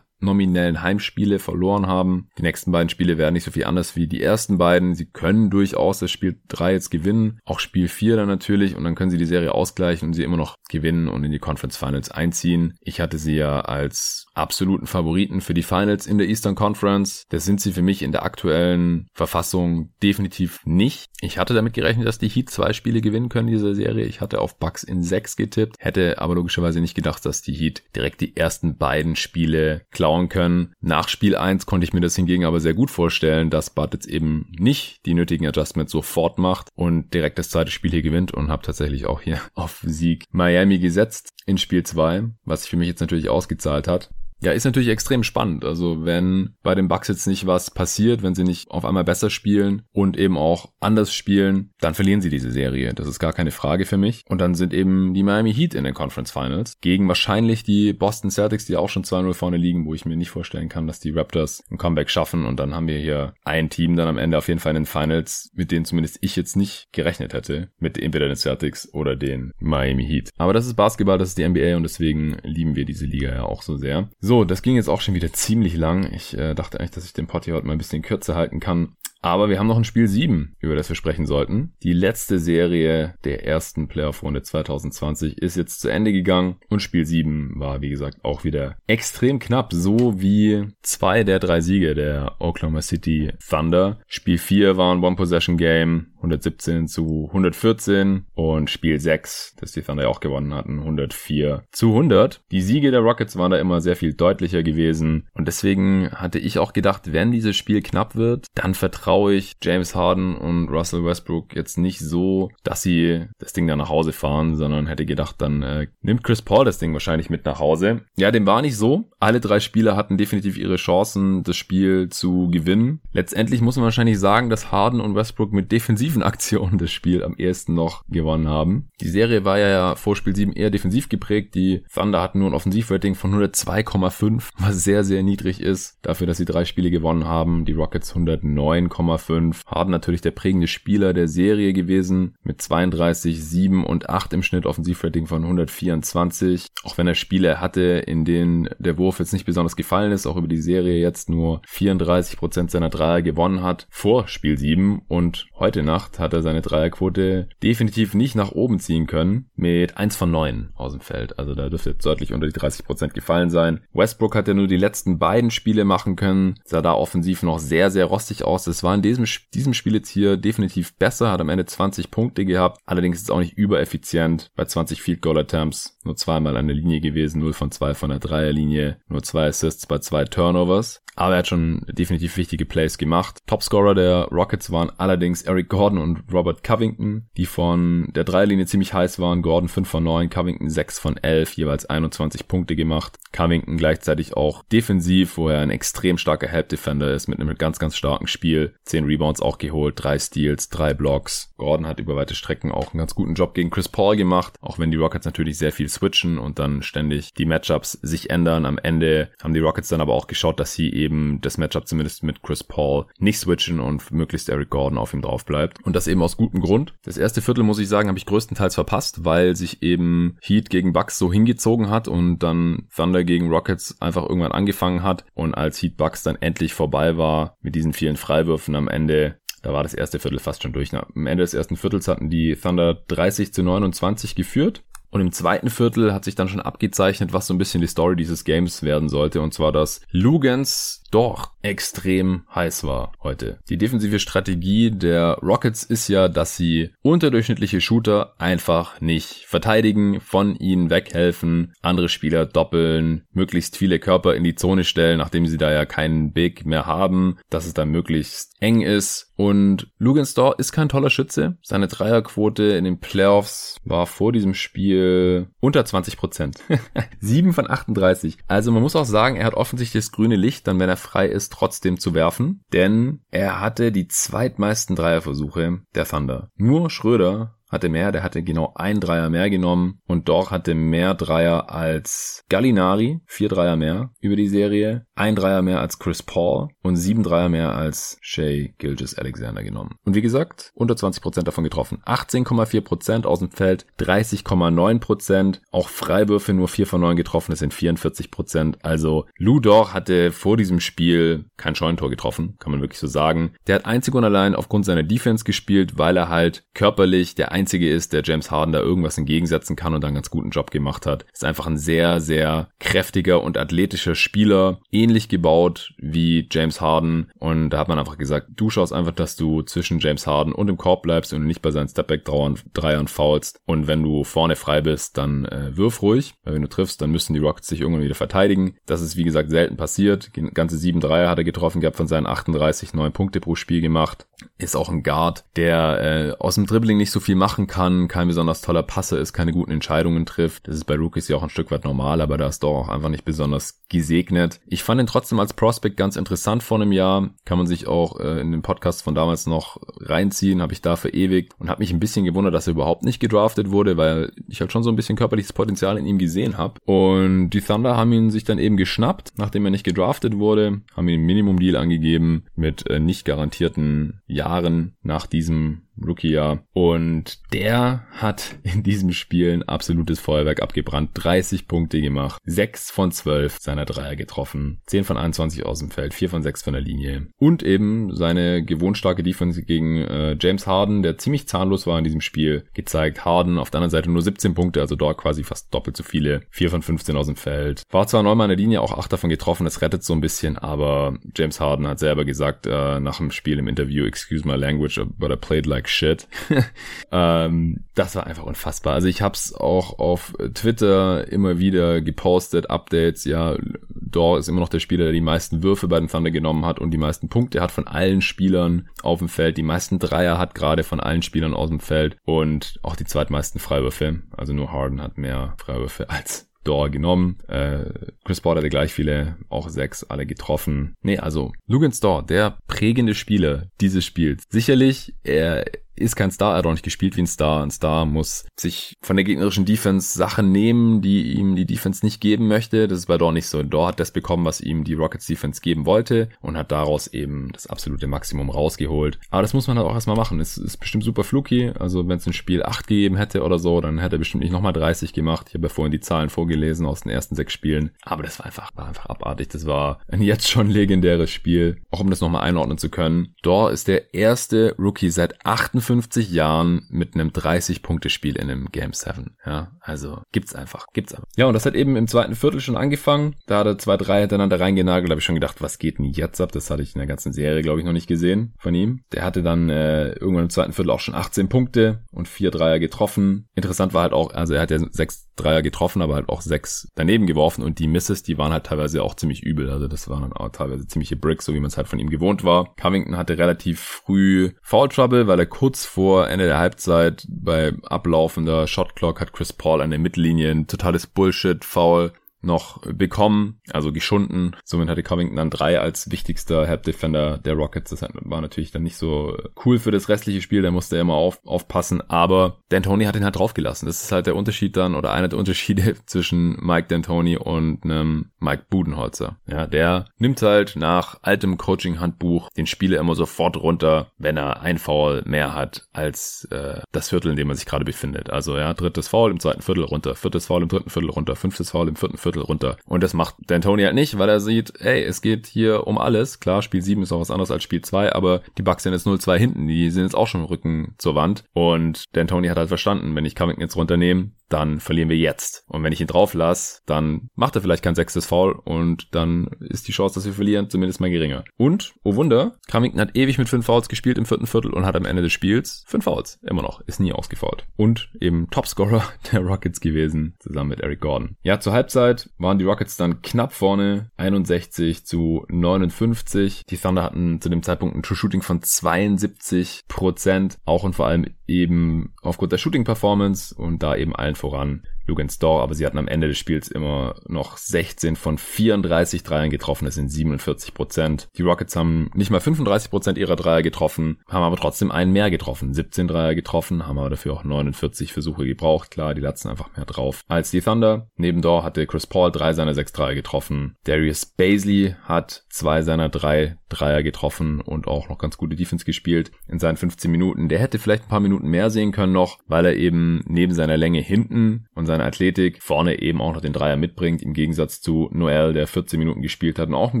nominellen Heimspiele verloren haben. Die nächsten beiden Spiele werden nicht so viel anders wie die ersten beiden. Sie können durchaus das Spiel 3 jetzt gewinnen, auch Spiel 4 dann natürlich und dann können sie die Serie ausgleichen und sie immer noch gewinnen und in die Conference Finals einziehen. Ich hatte sie ja als absoluten Favoriten für die Finals in der Eastern Conference. Das sind sie für mich in der aktuellen Verfassung definitiv nicht. Ich hatte damit gerechnet, dass die Heat zwei Spiele gewinnen können in dieser Serie. Ich hatte auf Bucks in sechs getippt, hätte aber logischerweise nicht gedacht, dass die Heat direkt die ersten beiden Spiele klauen können. Nach Spiel 1 konnte ich mir das hingegen aber sehr gut vorstellen, dass Bud jetzt eben nicht die nötigen Adjustments sofort macht und direkt das zweite Spiel hier gewinnt und habe tatsächlich auch hier *laughs* auf Sieg Miami gesetzt in Spiel 2, was sich für mich jetzt natürlich ausgezahlt hat. Ja, ist natürlich extrem spannend. Also wenn bei den Bucks jetzt nicht was passiert, wenn sie nicht auf einmal besser spielen und eben auch anders spielen, dann verlieren sie diese Serie. Das ist gar keine Frage für mich. Und dann sind eben die Miami Heat in den Conference Finals gegen wahrscheinlich die Boston Celtics, die auch schon 2-0 vorne liegen, wo ich mir nicht vorstellen kann, dass die Raptors ein Comeback schaffen. Und dann haben wir hier ein Team dann am Ende auf jeden Fall in den Finals, mit denen zumindest ich jetzt nicht gerechnet hätte. Mit entweder den Celtics oder den Miami Heat. Aber das ist Basketball, das ist die NBA und deswegen lieben wir diese Liga ja auch so sehr. So, das ging jetzt auch schon wieder ziemlich lang. Ich äh, dachte eigentlich, dass ich den hier heute mal ein bisschen kürzer halten kann. Aber wir haben noch ein Spiel 7, über das wir sprechen sollten. Die letzte Serie der ersten Playoff-Runde 2020 ist jetzt zu Ende gegangen und Spiel 7 war, wie gesagt, auch wieder extrem knapp, so wie zwei der drei Siege der Oklahoma City Thunder. Spiel 4 war ein One-Possession-Game, 117 zu 114 und Spiel 6, das die Thunder ja auch gewonnen hatten, 104 zu 100. Die Siege der Rockets waren da immer sehr viel deutlicher gewesen und deswegen hatte ich auch gedacht, wenn dieses Spiel knapp wird, dann vertraue traue ich James Harden und Russell Westbrook jetzt nicht so, dass sie das Ding dann nach Hause fahren, sondern hätte gedacht, dann äh, nimmt Chris Paul das Ding wahrscheinlich mit nach Hause. Ja, dem war nicht so. Alle drei Spieler hatten definitiv ihre Chancen, das Spiel zu gewinnen. Letztendlich muss man wahrscheinlich sagen, dass Harden und Westbrook mit defensiven Aktionen das Spiel am ehesten noch gewonnen haben. Die Serie war ja vor Spiel 7 eher defensiv geprägt. Die Thunder hatten nur ein Offensivrating von 102,5, was sehr, sehr niedrig ist. Dafür, dass sie drei Spiele gewonnen haben. Die Rockets 109, 2,5. Harden natürlich der prägende Spieler der Serie gewesen mit 32, 7 und 8 im Schnitt Offensivrating von 124. Auch wenn er Spiele hatte, in denen der Wurf jetzt nicht besonders gefallen ist, auch über die Serie jetzt nur 34 Prozent seiner Dreier gewonnen hat vor Spiel 7 und heute Nacht hat er seine Dreierquote definitiv nicht nach oben ziehen können mit 1 von 9 aus dem Feld. Also da dürfte jetzt deutlich unter die 30 Prozent gefallen sein. Westbrook hat ja nur die letzten beiden Spiele machen können, sah da offensiv noch sehr, sehr rostig aus. Es war in diesem, diesem Spiel jetzt hier definitiv besser, hat am Ende 20 Punkte gehabt, allerdings ist es auch nicht übereffizient bei 20 Field Goal Attempts, nur zweimal an der Linie gewesen, 0 von 2 von der Dreierlinie, nur zwei Assists bei zwei Turnovers. Aber er hat schon definitiv wichtige Plays gemacht. Topscorer der Rockets waren allerdings Eric Gordon und Robert Covington, die von der Dreierlinie ziemlich heiß waren. Gordon 5 von 9, Covington 6 von 11, jeweils 21 Punkte gemacht. Covington gleichzeitig auch defensiv, wo er ein extrem starker Help Defender ist mit einem ganz, ganz starken Spiel. 10 Rebounds auch geholt, 3 Steals, 3 Blocks. Gordon hat über weite Strecken auch einen ganz guten Job gegen Chris Paul gemacht, auch wenn die Rockets natürlich sehr viel switchen und dann ständig die Matchups sich ändern. Am Ende haben die Rockets dann aber auch geschaut, dass sie eben das Matchup zumindest mit Chris Paul nicht switchen und möglichst Eric Gordon auf ihm drauf bleibt. Und das eben aus gutem Grund. Das erste Viertel, muss ich sagen, habe ich größtenteils verpasst, weil sich eben Heat gegen Bucks so hingezogen hat und dann Thunder gegen Rockets einfach irgendwann angefangen hat und als Heat Bucks dann endlich vorbei war mit diesen vielen Freiwürfen am Ende da war das erste Viertel fast schon durch. Am Ende des ersten Viertels hatten die Thunder 30 zu 29 geführt und im zweiten Viertel hat sich dann schon abgezeichnet, was so ein bisschen die Story dieses Games werden sollte. Und zwar, dass Lugans doch extrem heiß war heute. Die defensive Strategie der Rockets ist ja, dass sie unterdurchschnittliche Shooter einfach nicht verteidigen, von ihnen weghelfen, andere Spieler doppeln, möglichst viele Körper in die Zone stellen, nachdem sie da ja keinen Big mehr haben, dass es dann möglichst eng ist. Und Lugansdor ist kein toller Schütze. Seine Dreierquote in den Playoffs war vor diesem Spiel unter 20 Prozent. *laughs* 7 von 38. Also man muss auch sagen, er hat offensichtlich das grüne Licht, dann wenn er frei ist, trotzdem zu werfen. Denn er hatte die zweitmeisten Dreierversuche der Thunder. Nur Schröder hatte mehr, der hatte genau ein Dreier mehr genommen und Dort hatte mehr Dreier als Gallinari, vier Dreier mehr über die Serie, ein Dreier mehr als Chris Paul und sieben Dreier mehr als Shea Gilgis Alexander genommen. Und wie gesagt, unter 20% davon getroffen. 18,4% aus dem Feld, 30,9%, auch Freiwürfe nur 4 von 9 getroffen, das sind 44%. Also Lou Dort hatte vor diesem Spiel kein Scheunentor getroffen, kann man wirklich so sagen. Der hat einzig und allein aufgrund seiner Defense gespielt, weil er halt körperlich der einzige ist, der James Harden da irgendwas entgegensetzen kann und dann ganz guten Job gemacht hat. Ist einfach ein sehr, sehr kräftiger und athletischer Spieler, ähnlich gebaut wie James Harden. Und da hat man einfach gesagt, du schaust einfach, dass du zwischen James Harden und dem Korb bleibst und nicht bei seinen Stepback-Dreiern faulst. Und wenn du vorne frei bist, dann äh, wirf ruhig. Weil wenn du triffst, dann müssen die Rockets sich irgendwann wieder verteidigen. Das ist, wie gesagt, selten passiert. Ganze sieben Dreier hat er getroffen gehabt von seinen 38, neun Punkte pro Spiel gemacht. Ist auch ein Guard, der äh, aus dem Dribbling nicht so viel machen kann, kein besonders toller Passer ist, keine guten Entscheidungen trifft. Das ist bei Rookies ja auch ein Stück weit normal, aber da ist doch auch einfach nicht besonders gesegnet. Ich fand ihn trotzdem als Prospect ganz interessant vor einem Jahr. Kann man sich auch äh, in den Podcast von damals noch reinziehen, habe ich da verewigt und habe mich ein bisschen gewundert, dass er überhaupt nicht gedraftet wurde, weil ich halt schon so ein bisschen körperliches Potenzial in ihm gesehen habe. Und die Thunder haben ihn sich dann eben geschnappt, nachdem er nicht gedraftet wurde, haben ihn einen Minimum-Deal angegeben mit äh, nicht garantierten Jahren nach diesem Rookie-Jahr. Und der hat in diesem Spiel ein absolutes Feuerwerk abgebrannt. 30 Punkte gemacht. 6 von 12 seiner Dreier getroffen. 10 von 21 aus dem Feld. 4 von 6 von der Linie. Und eben seine gewohnt starke Defense gegen äh, James Harden, der ziemlich zahnlos war in diesem Spiel, gezeigt. Harden auf der anderen Seite nur 17 Punkte, also dort quasi fast doppelt so viele. 4 von 15 aus dem Feld. War zwar neunmal in der Linie, auch 8 davon getroffen. Das rettet so ein bisschen, aber James Harden hat selber gesagt äh, nach dem Spiel im Interview, excuse my language, but I played like shit. *laughs* ähm, das war einfach unfassbar. Also ich habe es auch auf Twitter immer wieder gepostet, Updates. Ja, Dor ist immer noch der Spieler, der die meisten Würfe bei den Thunder genommen hat und die meisten Punkte hat von allen Spielern auf dem Feld. Die meisten Dreier hat gerade von allen Spielern aus dem Feld und auch die zweitmeisten Freiwürfe. Also nur Harden hat mehr Freiwürfe als Dor genommen. Äh, Chris Paul hatte gleich viele, auch sechs, alle getroffen. Nee, also Lugans Dor, der prägende Spieler dieses Spiels. Sicherlich, er ist kein Star, er hat auch nicht gespielt wie ein Star. Ein Star muss sich von der gegnerischen Defense Sachen nehmen, die ihm die Defense nicht geben möchte. Das ist bei Dor nicht so. Dor hat das bekommen, was ihm die Rockets Defense geben wollte und hat daraus eben das absolute Maximum rausgeholt. Aber das muss man halt auch erstmal machen. Es ist bestimmt super fluky. Also wenn es ein Spiel 8 gegeben hätte oder so, dann hätte er bestimmt nicht nochmal 30 gemacht. Ich habe ja vorhin die Zahlen vorgelesen aus den ersten sechs Spielen. Aber das war einfach, war einfach abartig. Das war ein jetzt schon legendäres Spiel. Auch um das nochmal einordnen zu können. Dor ist der erste Rookie seit 48 55 Jahren mit einem 30-Punkte-Spiel in einem Game 7. Ja, also gibt's einfach, gibt's einfach. Ja, und das hat eben im zweiten Viertel schon angefangen. Da hat er zwei, drei hintereinander reingenagelt. Da habe ich schon gedacht, was geht denn jetzt ab? Das hatte ich in der ganzen Serie, glaube ich, noch nicht gesehen von ihm. Der hatte dann äh, irgendwann im zweiten Viertel auch schon 18 Punkte und vier Dreier getroffen. Interessant war halt auch, also er hat ja sechs Dreier getroffen, aber halt auch sechs daneben geworfen und die Misses, die waren halt teilweise auch ziemlich übel. Also das waren dann auch teilweise ziemliche Bricks, so wie man es halt von ihm gewohnt war. Covington hatte relativ früh Foul Trouble, weil er kurz vor Ende der Halbzeit bei ablaufender Shotclock hat Chris Paul an der Mittellinie ein totales Bullshit-Foul noch bekommen, also geschunden. Somit hatte Covington dann drei als wichtigster Help Defender der Rockets. Das war natürlich dann nicht so cool für das restliche Spiel, da musste er immer auf, aufpassen, aber D'Antoni hat ihn halt draufgelassen. Das ist halt der Unterschied dann oder einer der Unterschiede *laughs* zwischen Mike D'Antoni und einem Mike Budenholzer. Ja, der nimmt halt nach altem Coaching-Handbuch den Spieler immer sofort runter, wenn er ein Foul mehr hat als äh, das Viertel, in dem er sich gerade befindet. Also ja, drittes Foul im zweiten Viertel runter, viertes Foul im dritten Viertel runter, fünftes Foul im vierten Viertel Viertel runter. Und das macht D'Antoni halt nicht, weil er sieht, hey, es geht hier um alles. Klar, Spiel 7 ist auch was anderes als Spiel 2, aber die Bucks sind jetzt 0-2 hinten. Die sind jetzt auch schon Rücken zur Wand. Und D'Antoni hat halt verstanden, wenn ich Covington jetzt runternehme, dann verlieren wir jetzt. Und wenn ich ihn drauf lasse, dann macht er vielleicht kein sechstes Foul und dann ist die Chance, dass wir verlieren, zumindest mal geringer. Und, oh Wunder, Covington hat ewig mit fünf Fouls gespielt im vierten Viertel und hat am Ende des Spiels fünf Fouls. Immer noch. Ist nie ausgefault. Und eben Topscorer *laughs* der Rockets gewesen, zusammen mit Eric Gordon. Ja, zur Halbzeit waren die Rockets dann knapp vorne, 61 zu 59. Die Thunder hatten zu dem Zeitpunkt ein True Shooting von 72 Prozent. Auch und vor allem eben aufgrund der Shooting Performance und da eben allen voran Lugans Door, aber sie hatten am Ende des Spiels immer noch 16 von 34 Dreiern getroffen, das sind 47 Prozent. Die Rockets haben nicht mal 35 Prozent ihrer Dreier getroffen, haben aber trotzdem einen mehr getroffen, 17 Dreier getroffen, haben aber dafür auch 49 Versuche gebraucht, klar, die latzen einfach mehr drauf als die Thunder. Neben Door hatte Chris Paul drei seiner sechs Dreier getroffen. Darius Baisley hat zwei seiner drei Dreier getroffen und auch noch ganz gute Defense gespielt in seinen 15 Minuten. Der hätte vielleicht ein paar Minuten mehr sehen können noch, weil er eben neben seiner Länge hinten und seiner Athletik vorne eben auch noch den Dreier mitbringt, im Gegensatz zu Noel, der 14 Minuten gespielt hat und auch im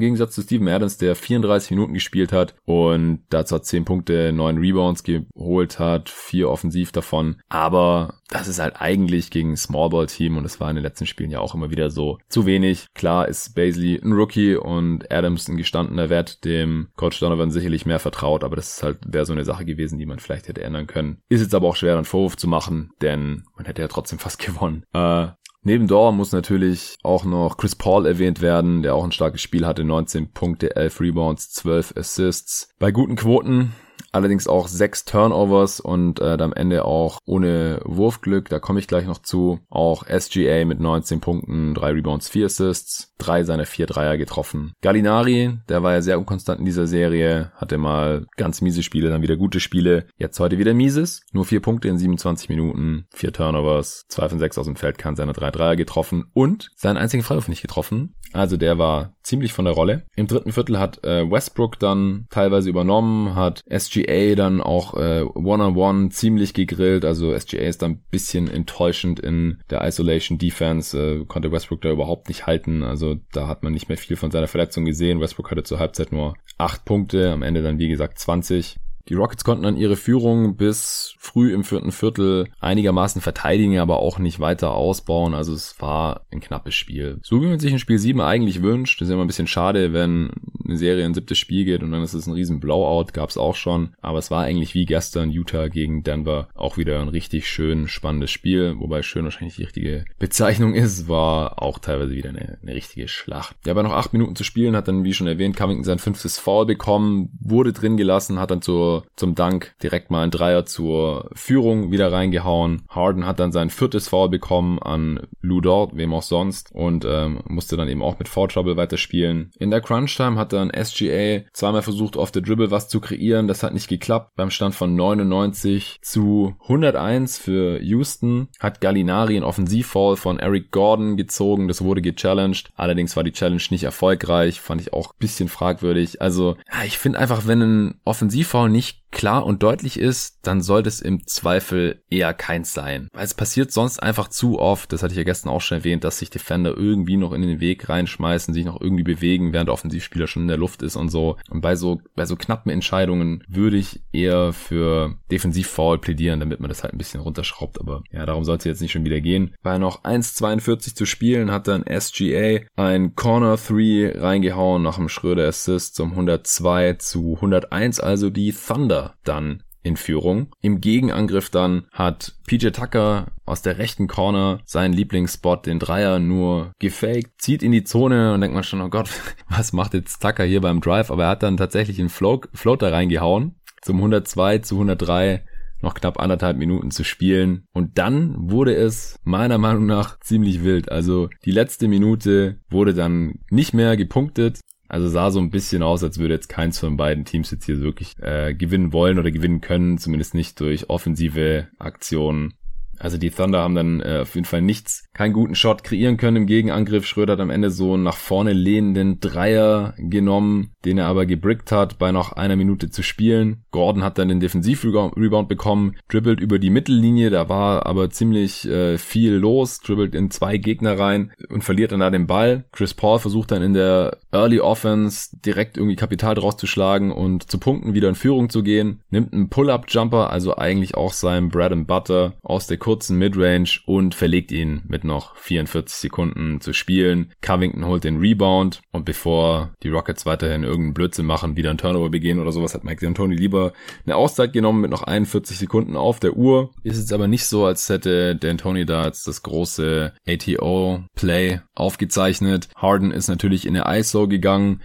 Gegensatz zu Steven Adams, der 34 Minuten gespielt hat und dazu hat 10 Punkte, 9 Rebounds geholt hat, vier offensiv davon. Aber das ist halt eigentlich gegen Smallball-Team und das war in den letzten Spielen ja auch immer wieder so zu wenig. Klar ist Baisley ein Rookie und Adams ein gestandener Wert, dem Coach Donovan sicherlich mehr vertraut, aber das ist halt wäre so eine Sache gewesen, die man vielleicht hätte ändern können. Ist jetzt aber auch schwer, einen Vorwurf zu machen, denn man hätte ja trotzdem *laughs* fast gewonnen. Äh, Neben Dor muss natürlich auch noch Chris Paul erwähnt werden, der auch ein starkes Spiel hatte, 19 Punkte, 11 Rebounds, 12 Assists. Bei guten Quoten allerdings auch sechs Turnovers und äh, am Ende auch ohne Wurfglück, da komme ich gleich noch zu. Auch SGA mit 19 Punkten, drei Rebounds, vier Assists, drei seiner vier Dreier getroffen. Gallinari, der war ja sehr unkonstant in dieser Serie, hatte mal ganz miese Spiele, dann wieder gute Spiele. Jetzt heute wieder mieses, nur vier Punkte in 27 Minuten, vier Turnovers, zwei von sechs aus dem Feld, kann seine drei Dreier getroffen und seinen einzigen Freiwurf nicht getroffen. Also der war ziemlich von der Rolle. Im dritten Viertel hat äh, Westbrook dann teilweise übernommen, hat SGA dann auch äh, One-on-One ziemlich gegrillt. Also SGA ist dann ein bisschen enttäuschend in der Isolation Defense, äh, konnte Westbrook da überhaupt nicht halten. Also da hat man nicht mehr viel von seiner Verletzung gesehen. Westbrook hatte zur Halbzeit nur acht Punkte, am Ende dann wie gesagt 20. Die Rockets konnten dann ihre Führung bis früh im vierten Viertel einigermaßen verteidigen, aber auch nicht weiter ausbauen. Also es war ein knappes Spiel. So wie man sich ein Spiel 7 eigentlich wünscht. Das ist immer ein bisschen schade, wenn eine Serie ein siebtes Spiel geht und dann ist es ein riesen Blowout, gab es auch schon. Aber es war eigentlich wie gestern Utah gegen Denver auch wieder ein richtig schön spannendes Spiel. Wobei schön wahrscheinlich die richtige Bezeichnung ist, war auch teilweise wieder eine, eine richtige Schlacht. Ja, aber noch acht Minuten zu spielen, hat dann, wie schon erwähnt, Covington sein fünftes Foul bekommen, wurde drin gelassen, hat dann zur zum Dank direkt mal ein Dreier zur Führung wieder reingehauen. Harden hat dann sein viertes Foul bekommen an Lou Dort, wem auch sonst, und ähm, musste dann eben auch mit Foul Trouble weiterspielen. In der Crunch Time hat dann SGA zweimal versucht, auf der Dribble was zu kreieren. Das hat nicht geklappt. Beim Stand von 99 zu 101 für Houston hat Gallinari ein Offensivfall von Eric Gordon gezogen. Das wurde gechallenged. Allerdings war die Challenge nicht erfolgreich. Fand ich auch ein bisschen fragwürdig. Also, ja, ich finde einfach, wenn ein Offensivfall nicht nicht klar und deutlich ist, dann sollte es im Zweifel eher keins sein. Weil es passiert sonst einfach zu oft, das hatte ich ja gestern auch schon erwähnt, dass sich Defender irgendwie noch in den Weg reinschmeißen, sich noch irgendwie bewegen, während der Offensivspieler schon in der Luft ist und so. Und bei so, bei so knappen Entscheidungen würde ich eher für Defensivfoul plädieren, damit man das halt ein bisschen runterschraubt. Aber ja, darum sollte es jetzt nicht schon wieder gehen. Bei noch 1,42 zu spielen hat dann SGA ein Corner 3 reingehauen nach dem Schröder Assist zum 102 zu 101, also die Thunder dann in Führung. Im Gegenangriff dann hat PJ Tucker aus der rechten Corner seinen Lieblingsspot, den Dreier, nur gefaked, zieht in die Zone und denkt man schon, oh Gott, *laughs* was macht jetzt Tucker hier beim Drive? Aber er hat dann tatsächlich einen Float, Floater reingehauen zum 102 zu 103 noch knapp anderthalb Minuten zu spielen. Und dann wurde es meiner Meinung nach ziemlich wild. Also die letzte Minute wurde dann nicht mehr gepunktet. Also sah so ein bisschen aus, als würde jetzt keins von beiden Teams jetzt hier wirklich äh, gewinnen wollen oder gewinnen können, zumindest nicht durch offensive Aktionen. Also die Thunder haben dann äh, auf jeden Fall nichts, keinen guten Shot kreieren können im Gegenangriff. Schröder hat am Ende so einen nach vorne lehnenden Dreier genommen, den er aber gebrickt hat bei noch einer Minute zu spielen. Gordon hat dann den Defensivrebound bekommen, dribbelt über die Mittellinie, da war aber ziemlich äh, viel los, dribbelt in zwei Gegner rein und verliert dann da den Ball. Chris Paul versucht dann in der Early Offense direkt irgendwie Kapital draus zu schlagen und zu Punkten wieder in Führung zu gehen, nimmt einen Pull-Up-Jumper, also eigentlich auch sein Bread and Butter aus der kurzen Midrange und verlegt ihn mit noch 44 Sekunden zu spielen. Covington holt den Rebound und bevor die Rockets weiterhin irgendeinen Blödsinn machen, wieder ein Turnover begehen oder sowas, hat Mike D'Antoni lieber eine Auszeit genommen mit noch 41 Sekunden auf der Uhr. Ist jetzt aber nicht so, als hätte D'Antoni da jetzt das große ATO-Play aufgezeichnet. Harden ist natürlich in der ISO gegangen,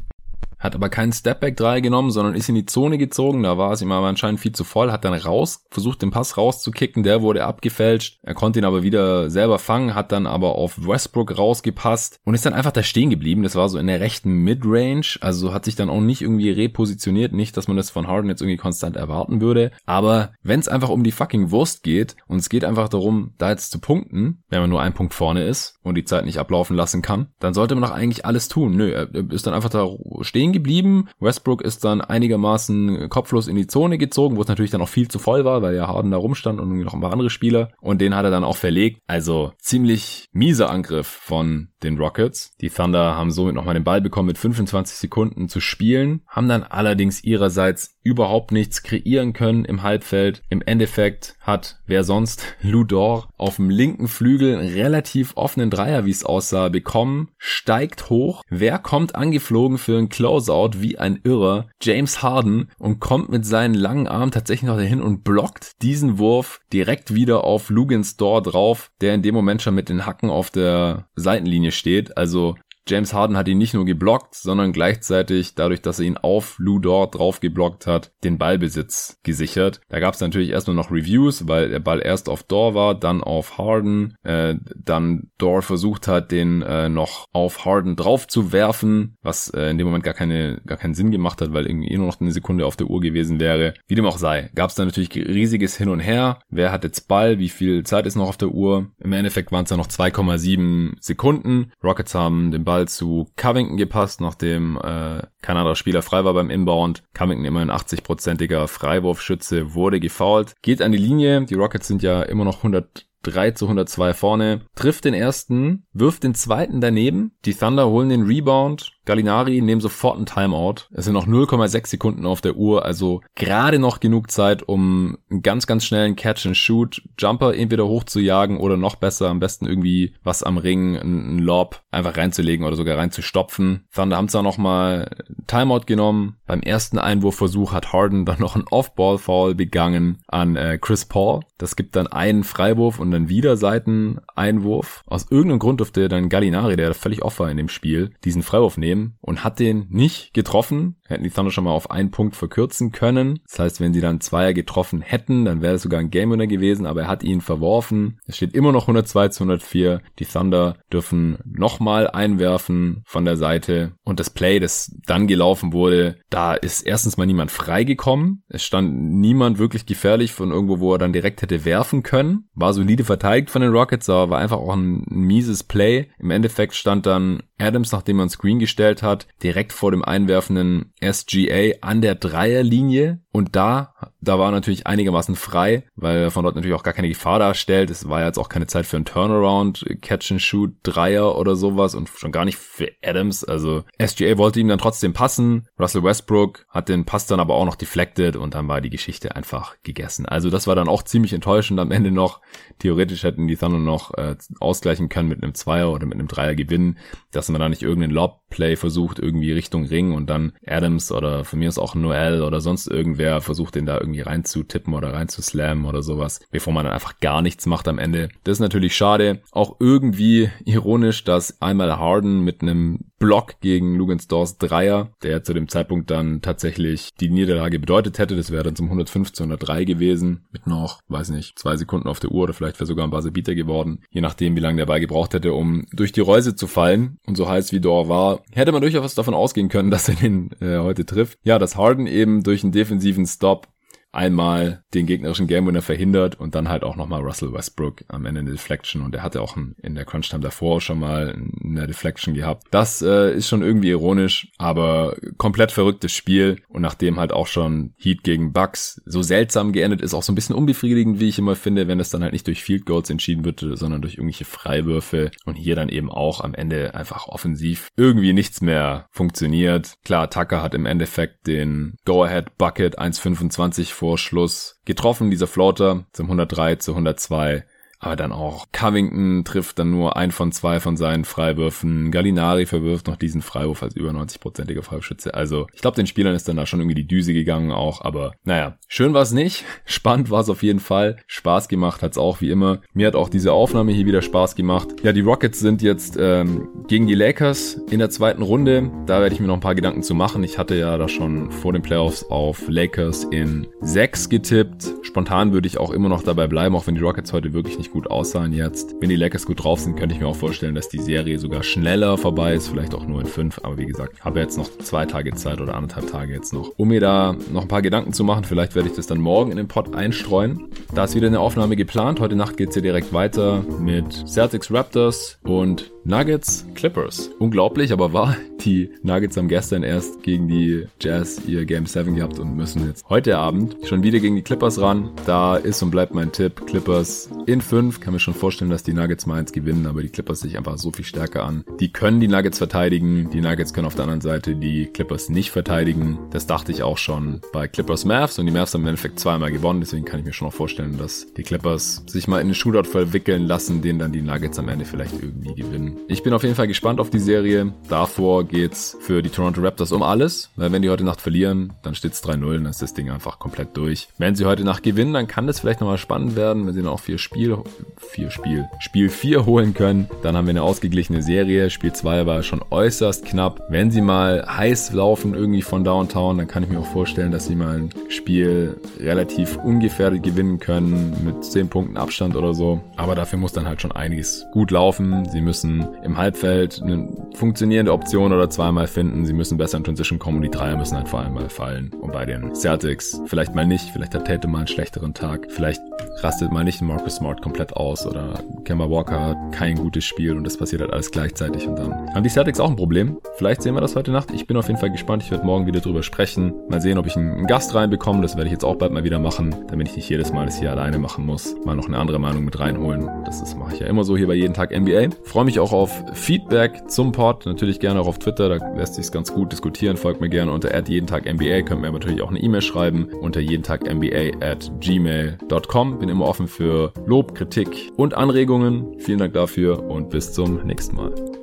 hat aber keinen Stepback 3 genommen, sondern ist in die Zone gezogen. Da war es ihm aber anscheinend viel zu voll, hat dann raus, versucht den Pass rauszukicken, der wurde abgefälscht. Er konnte ihn aber wieder selber fangen, hat dann aber auf Westbrook rausgepasst und ist dann einfach da stehen geblieben. Das war so in der rechten Midrange, also hat sich dann auch nicht irgendwie repositioniert. Nicht, dass man das von Harden jetzt irgendwie konstant erwarten würde. Aber wenn es einfach um die fucking Wurst geht und es geht einfach darum, da jetzt zu punkten, wenn man nur ein Punkt vorne ist und die Zeit nicht ablaufen lassen kann, dann sollte man doch eigentlich alles tun. Nö, er ist dann einfach da stehen geblieben. Westbrook ist dann einigermaßen kopflos in die Zone gezogen, wo es natürlich dann auch viel zu voll war, weil ja Harden da rumstand und noch ein paar andere Spieler. Und den hat er dann auch verlegt. Also ziemlich mieser Angriff von den Rockets. Die Thunder haben somit nochmal den Ball bekommen mit 25 Sekunden zu spielen, haben dann allerdings ihrerseits überhaupt nichts kreieren können im Halbfeld. Im Endeffekt hat wer sonst *laughs* Ludor auf dem linken Flügel relativ offenen Dreier, wie es aussah, bekommen, steigt hoch. Wer kommt angeflogen für einen Closeout wie ein Irrer? James Harden und kommt mit seinen langen Armen tatsächlich noch dahin und blockt diesen Wurf direkt wieder auf Lugans Door drauf, der in dem Moment schon mit den Hacken auf der Seitenlinie steht. Also James Harden hat ihn nicht nur geblockt, sondern gleichzeitig dadurch, dass er ihn auf Lou Dort drauf geblockt hat, den Ballbesitz gesichert. Da gab es natürlich erstmal noch Reviews, weil der Ball erst auf Dor war, dann auf Harden, äh, dann Dor versucht hat, den äh, noch auf Harden drauf zu werfen, was äh, in dem Moment gar keine gar keinen Sinn gemacht hat, weil irgendwie eh nur noch eine Sekunde auf der Uhr gewesen wäre. Wie dem auch sei, gab es da natürlich riesiges Hin und Her. Wer hat jetzt Ball? Wie viel Zeit ist noch auf der Uhr? Im Endeffekt waren es dann noch 2,7 Sekunden. Rockets haben den Ball Ball zu Covington gepasst, nachdem äh, anderer Spieler frei war beim Inbound. Covington immerhin 80-prozentiger Freiwurfschütze, wurde gefoult. Geht an die Linie. Die Rockets sind ja immer noch 100 3 zu 102 vorne, trifft den ersten, wirft den zweiten daneben. Die Thunder holen den Rebound. Gallinari nehmen sofort ein Timeout. Es sind noch 0,6 Sekunden auf der Uhr, also gerade noch genug Zeit, um einen ganz, ganz schnellen Catch-and-Shoot-Jumper entweder hochzujagen oder noch besser, am besten irgendwie was am Ring, einen Lob einfach reinzulegen oder sogar reinzustopfen. Thunder haben zwar nochmal Timeout genommen. Beim ersten Einwurfversuch hat Harden dann noch ein Off-Ball-Foul begangen an äh, Chris Paul. Das gibt dann einen Freiwurf und dann wieder Seiteneinwurf. Aus irgendeinem Grund durfte dann Gallinari, der völlig off war in dem Spiel, diesen Freiwurf nehmen und hat den nicht getroffen. Hätten die Thunder schon mal auf einen Punkt verkürzen können. Das heißt, wenn sie dann Zweier getroffen hätten, dann wäre es sogar ein Game Winner gewesen, aber er hat ihn verworfen. Es steht immer noch 102 zu 104. Die Thunder dürfen nochmal einwerfen von der Seite. Und das Play, das dann gelaufen wurde, da ist erstens mal niemand freigekommen. Es stand niemand wirklich gefährlich von irgendwo, wo er dann direkt hätte werfen können. War solide verteidigt von den Rockets, aber war einfach auch ein, ein mieses Play. Im Endeffekt stand dann Adams, nachdem man Screen gestellt hat, direkt vor dem einwerfenden SGA an der Dreierlinie. Und da, da war natürlich einigermaßen frei, weil von dort natürlich auch gar keine Gefahr darstellt. Es war jetzt auch keine Zeit für einen Turnaround, Catch and Shoot, Dreier oder sowas und schon gar nicht für Adams. Also SGA wollte ihm dann trotzdem passen. Russell Westbrook hat den Pass dann aber auch noch deflected und dann war die Geschichte einfach gegessen. Also das war dann auch ziemlich enttäuschend am Ende noch. Theoretisch hätten die Thunder noch äh, ausgleichen können mit einem Zweier oder mit einem Dreier gewinnen, dass man da nicht irgendeinen Lob-Play versucht, irgendwie Richtung Ring und dann Adams oder von mir ist auch Noel oder sonst irgendwer versucht, den da irgendwie reinzutippen oder reinzuslammen oder sowas, bevor man dann einfach gar nichts macht am Ende. Das ist natürlich schade. Auch irgendwie ironisch, dass einmal Harden mit einem Block gegen Lugansdors Dreier, der zu dem Zeitpunkt dann tatsächlich die Niederlage bedeutet hätte. Das wäre dann zum 115 103 gewesen, mit noch, weiß nicht, zwei Sekunden auf der Uhr oder vielleicht wäre sogar ein Basebiter geworden, je nachdem, wie lange der Ball gebraucht hätte, um durch die Reuse zu fallen. Und so heiß wie Dor war, hätte man durchaus davon ausgehen können, *laughs* dass er den äh, heute trifft. Ja, dass Harden eben durch einen defensiven Stop einmal den gegnerischen Game Winner verhindert und dann halt auch nochmal Russell Westbrook am Ende eine Deflection und er hatte auch in der Crunch Time davor schon mal eine Deflection gehabt. Das äh, ist schon irgendwie ironisch, aber komplett verrücktes Spiel und nachdem halt auch schon Heat gegen Bucks so seltsam geendet ist, auch so ein bisschen unbefriedigend, wie ich immer finde, wenn es dann halt nicht durch Field Goals entschieden wird, sondern durch irgendwelche Freiwürfe und hier dann eben auch am Ende einfach offensiv irgendwie nichts mehr funktioniert. Klar, Tucker hat im Endeffekt den Go-Ahead Bucket 1,25 vor Schluss getroffen, dieser Floater zum 103 zu 102. Aber dann auch Covington trifft dann nur ein von zwei von seinen Freiwürfen. Gallinari verwirft noch diesen Freiwurf als über 90-prozentiger Freiwurfschütze. Also ich glaube, den Spielern ist dann da schon irgendwie die Düse gegangen auch. Aber naja, schön war es nicht. *laughs* Spannend war es auf jeden Fall. Spaß gemacht hat's auch wie immer. Mir hat auch diese Aufnahme hier wieder Spaß gemacht. Ja, die Rockets sind jetzt ähm, gegen die Lakers in der zweiten Runde. Da werde ich mir noch ein paar Gedanken zu machen. Ich hatte ja da schon vor den Playoffs auf Lakers in 6 getippt. Spontan würde ich auch immer noch dabei bleiben, auch wenn die Rockets heute wirklich nicht gut aussahen jetzt. Wenn die Lakers gut drauf sind, könnte ich mir auch vorstellen, dass die Serie sogar schneller vorbei ist, vielleicht auch nur in 5. Aber wie gesagt, habe jetzt noch zwei Tage Zeit oder anderthalb Tage jetzt noch, um mir da noch ein paar Gedanken zu machen. Vielleicht werde ich das dann morgen in den Pod einstreuen. Da ist wieder eine Aufnahme geplant. Heute Nacht geht's hier direkt weiter mit Celtics Raptors und Nuggets Clippers. Unglaublich, aber wahr. Die Nuggets haben gestern erst gegen die Jazz ihr Game 7 gehabt und müssen jetzt heute Abend schon wieder gegen die Clippers ran. Da ist und bleibt mein Tipp. Clippers in 5. Kann mir schon vorstellen, dass die Nuggets mal eins gewinnen, aber die Clippers sich einfach so viel stärker an. Die können die Nuggets verteidigen. Die Nuggets können auf der anderen Seite die Clippers nicht verteidigen. Das dachte ich auch schon bei Clippers Mavs und die Mavs haben im Endeffekt zweimal gewonnen. Deswegen kann ich mir schon noch vorstellen, dass die Clippers sich mal in den Shootout verwickeln lassen, den dann die Nuggets am Ende vielleicht irgendwie gewinnen. Ich bin auf jeden Fall gespannt auf die Serie. Davor geht's für die Toronto Raptors um alles, weil wenn die heute Nacht verlieren, dann steht's 3-0, dann ist das Ding einfach komplett durch. Wenn sie heute Nacht gewinnen, dann kann das vielleicht nochmal spannend werden, wenn sie noch vier Spiel, vier Spiel, Spiel 4 holen können. Dann haben wir eine ausgeglichene Serie. Spiel 2 war schon äußerst knapp. Wenn sie mal heiß laufen irgendwie von Downtown, dann kann ich mir auch vorstellen, dass sie mal ein Spiel relativ ungefährdet gewinnen können mit 10 Punkten Abstand oder so. Aber dafür muss dann halt schon einiges gut laufen. Sie müssen im Halbfeld eine funktionierende Option oder zweimal finden. Sie müssen besser in Transition kommen und die Dreier müssen halt vor allem mal fallen. Und bei den Celtics vielleicht mal nicht, vielleicht hat Tate mal einen schlechteren Tag, vielleicht rastet mal nicht Marcus Smart komplett aus oder Kemba Walker hat kein gutes Spiel und das passiert halt alles gleichzeitig und dann haben die Celtics auch ein Problem. Vielleicht sehen wir das heute Nacht. Ich bin auf jeden Fall gespannt. Ich werde morgen wieder drüber sprechen. Mal sehen, ob ich einen Gast reinbekomme. Das werde ich jetzt auch bald mal wieder machen, damit ich nicht jedes Mal das hier alleine machen muss. Mal noch eine andere Meinung mit reinholen. Das ist, mache ich ja immer so hier bei jeden Tag NBA. Freue mich auch auf Feedback zum Pod. Natürlich gerne auch auf Twitter. Da lässt sich ganz gut diskutieren. Folgt mir gerne unter jeden Tag NBA. Könnt mir natürlich auch eine E-Mail schreiben unter jeden Tag NBA at gmail.com. Bin immer offen für Lob, Kritik und Anregungen. Vielen Dank dafür und bis zum nächsten Mal.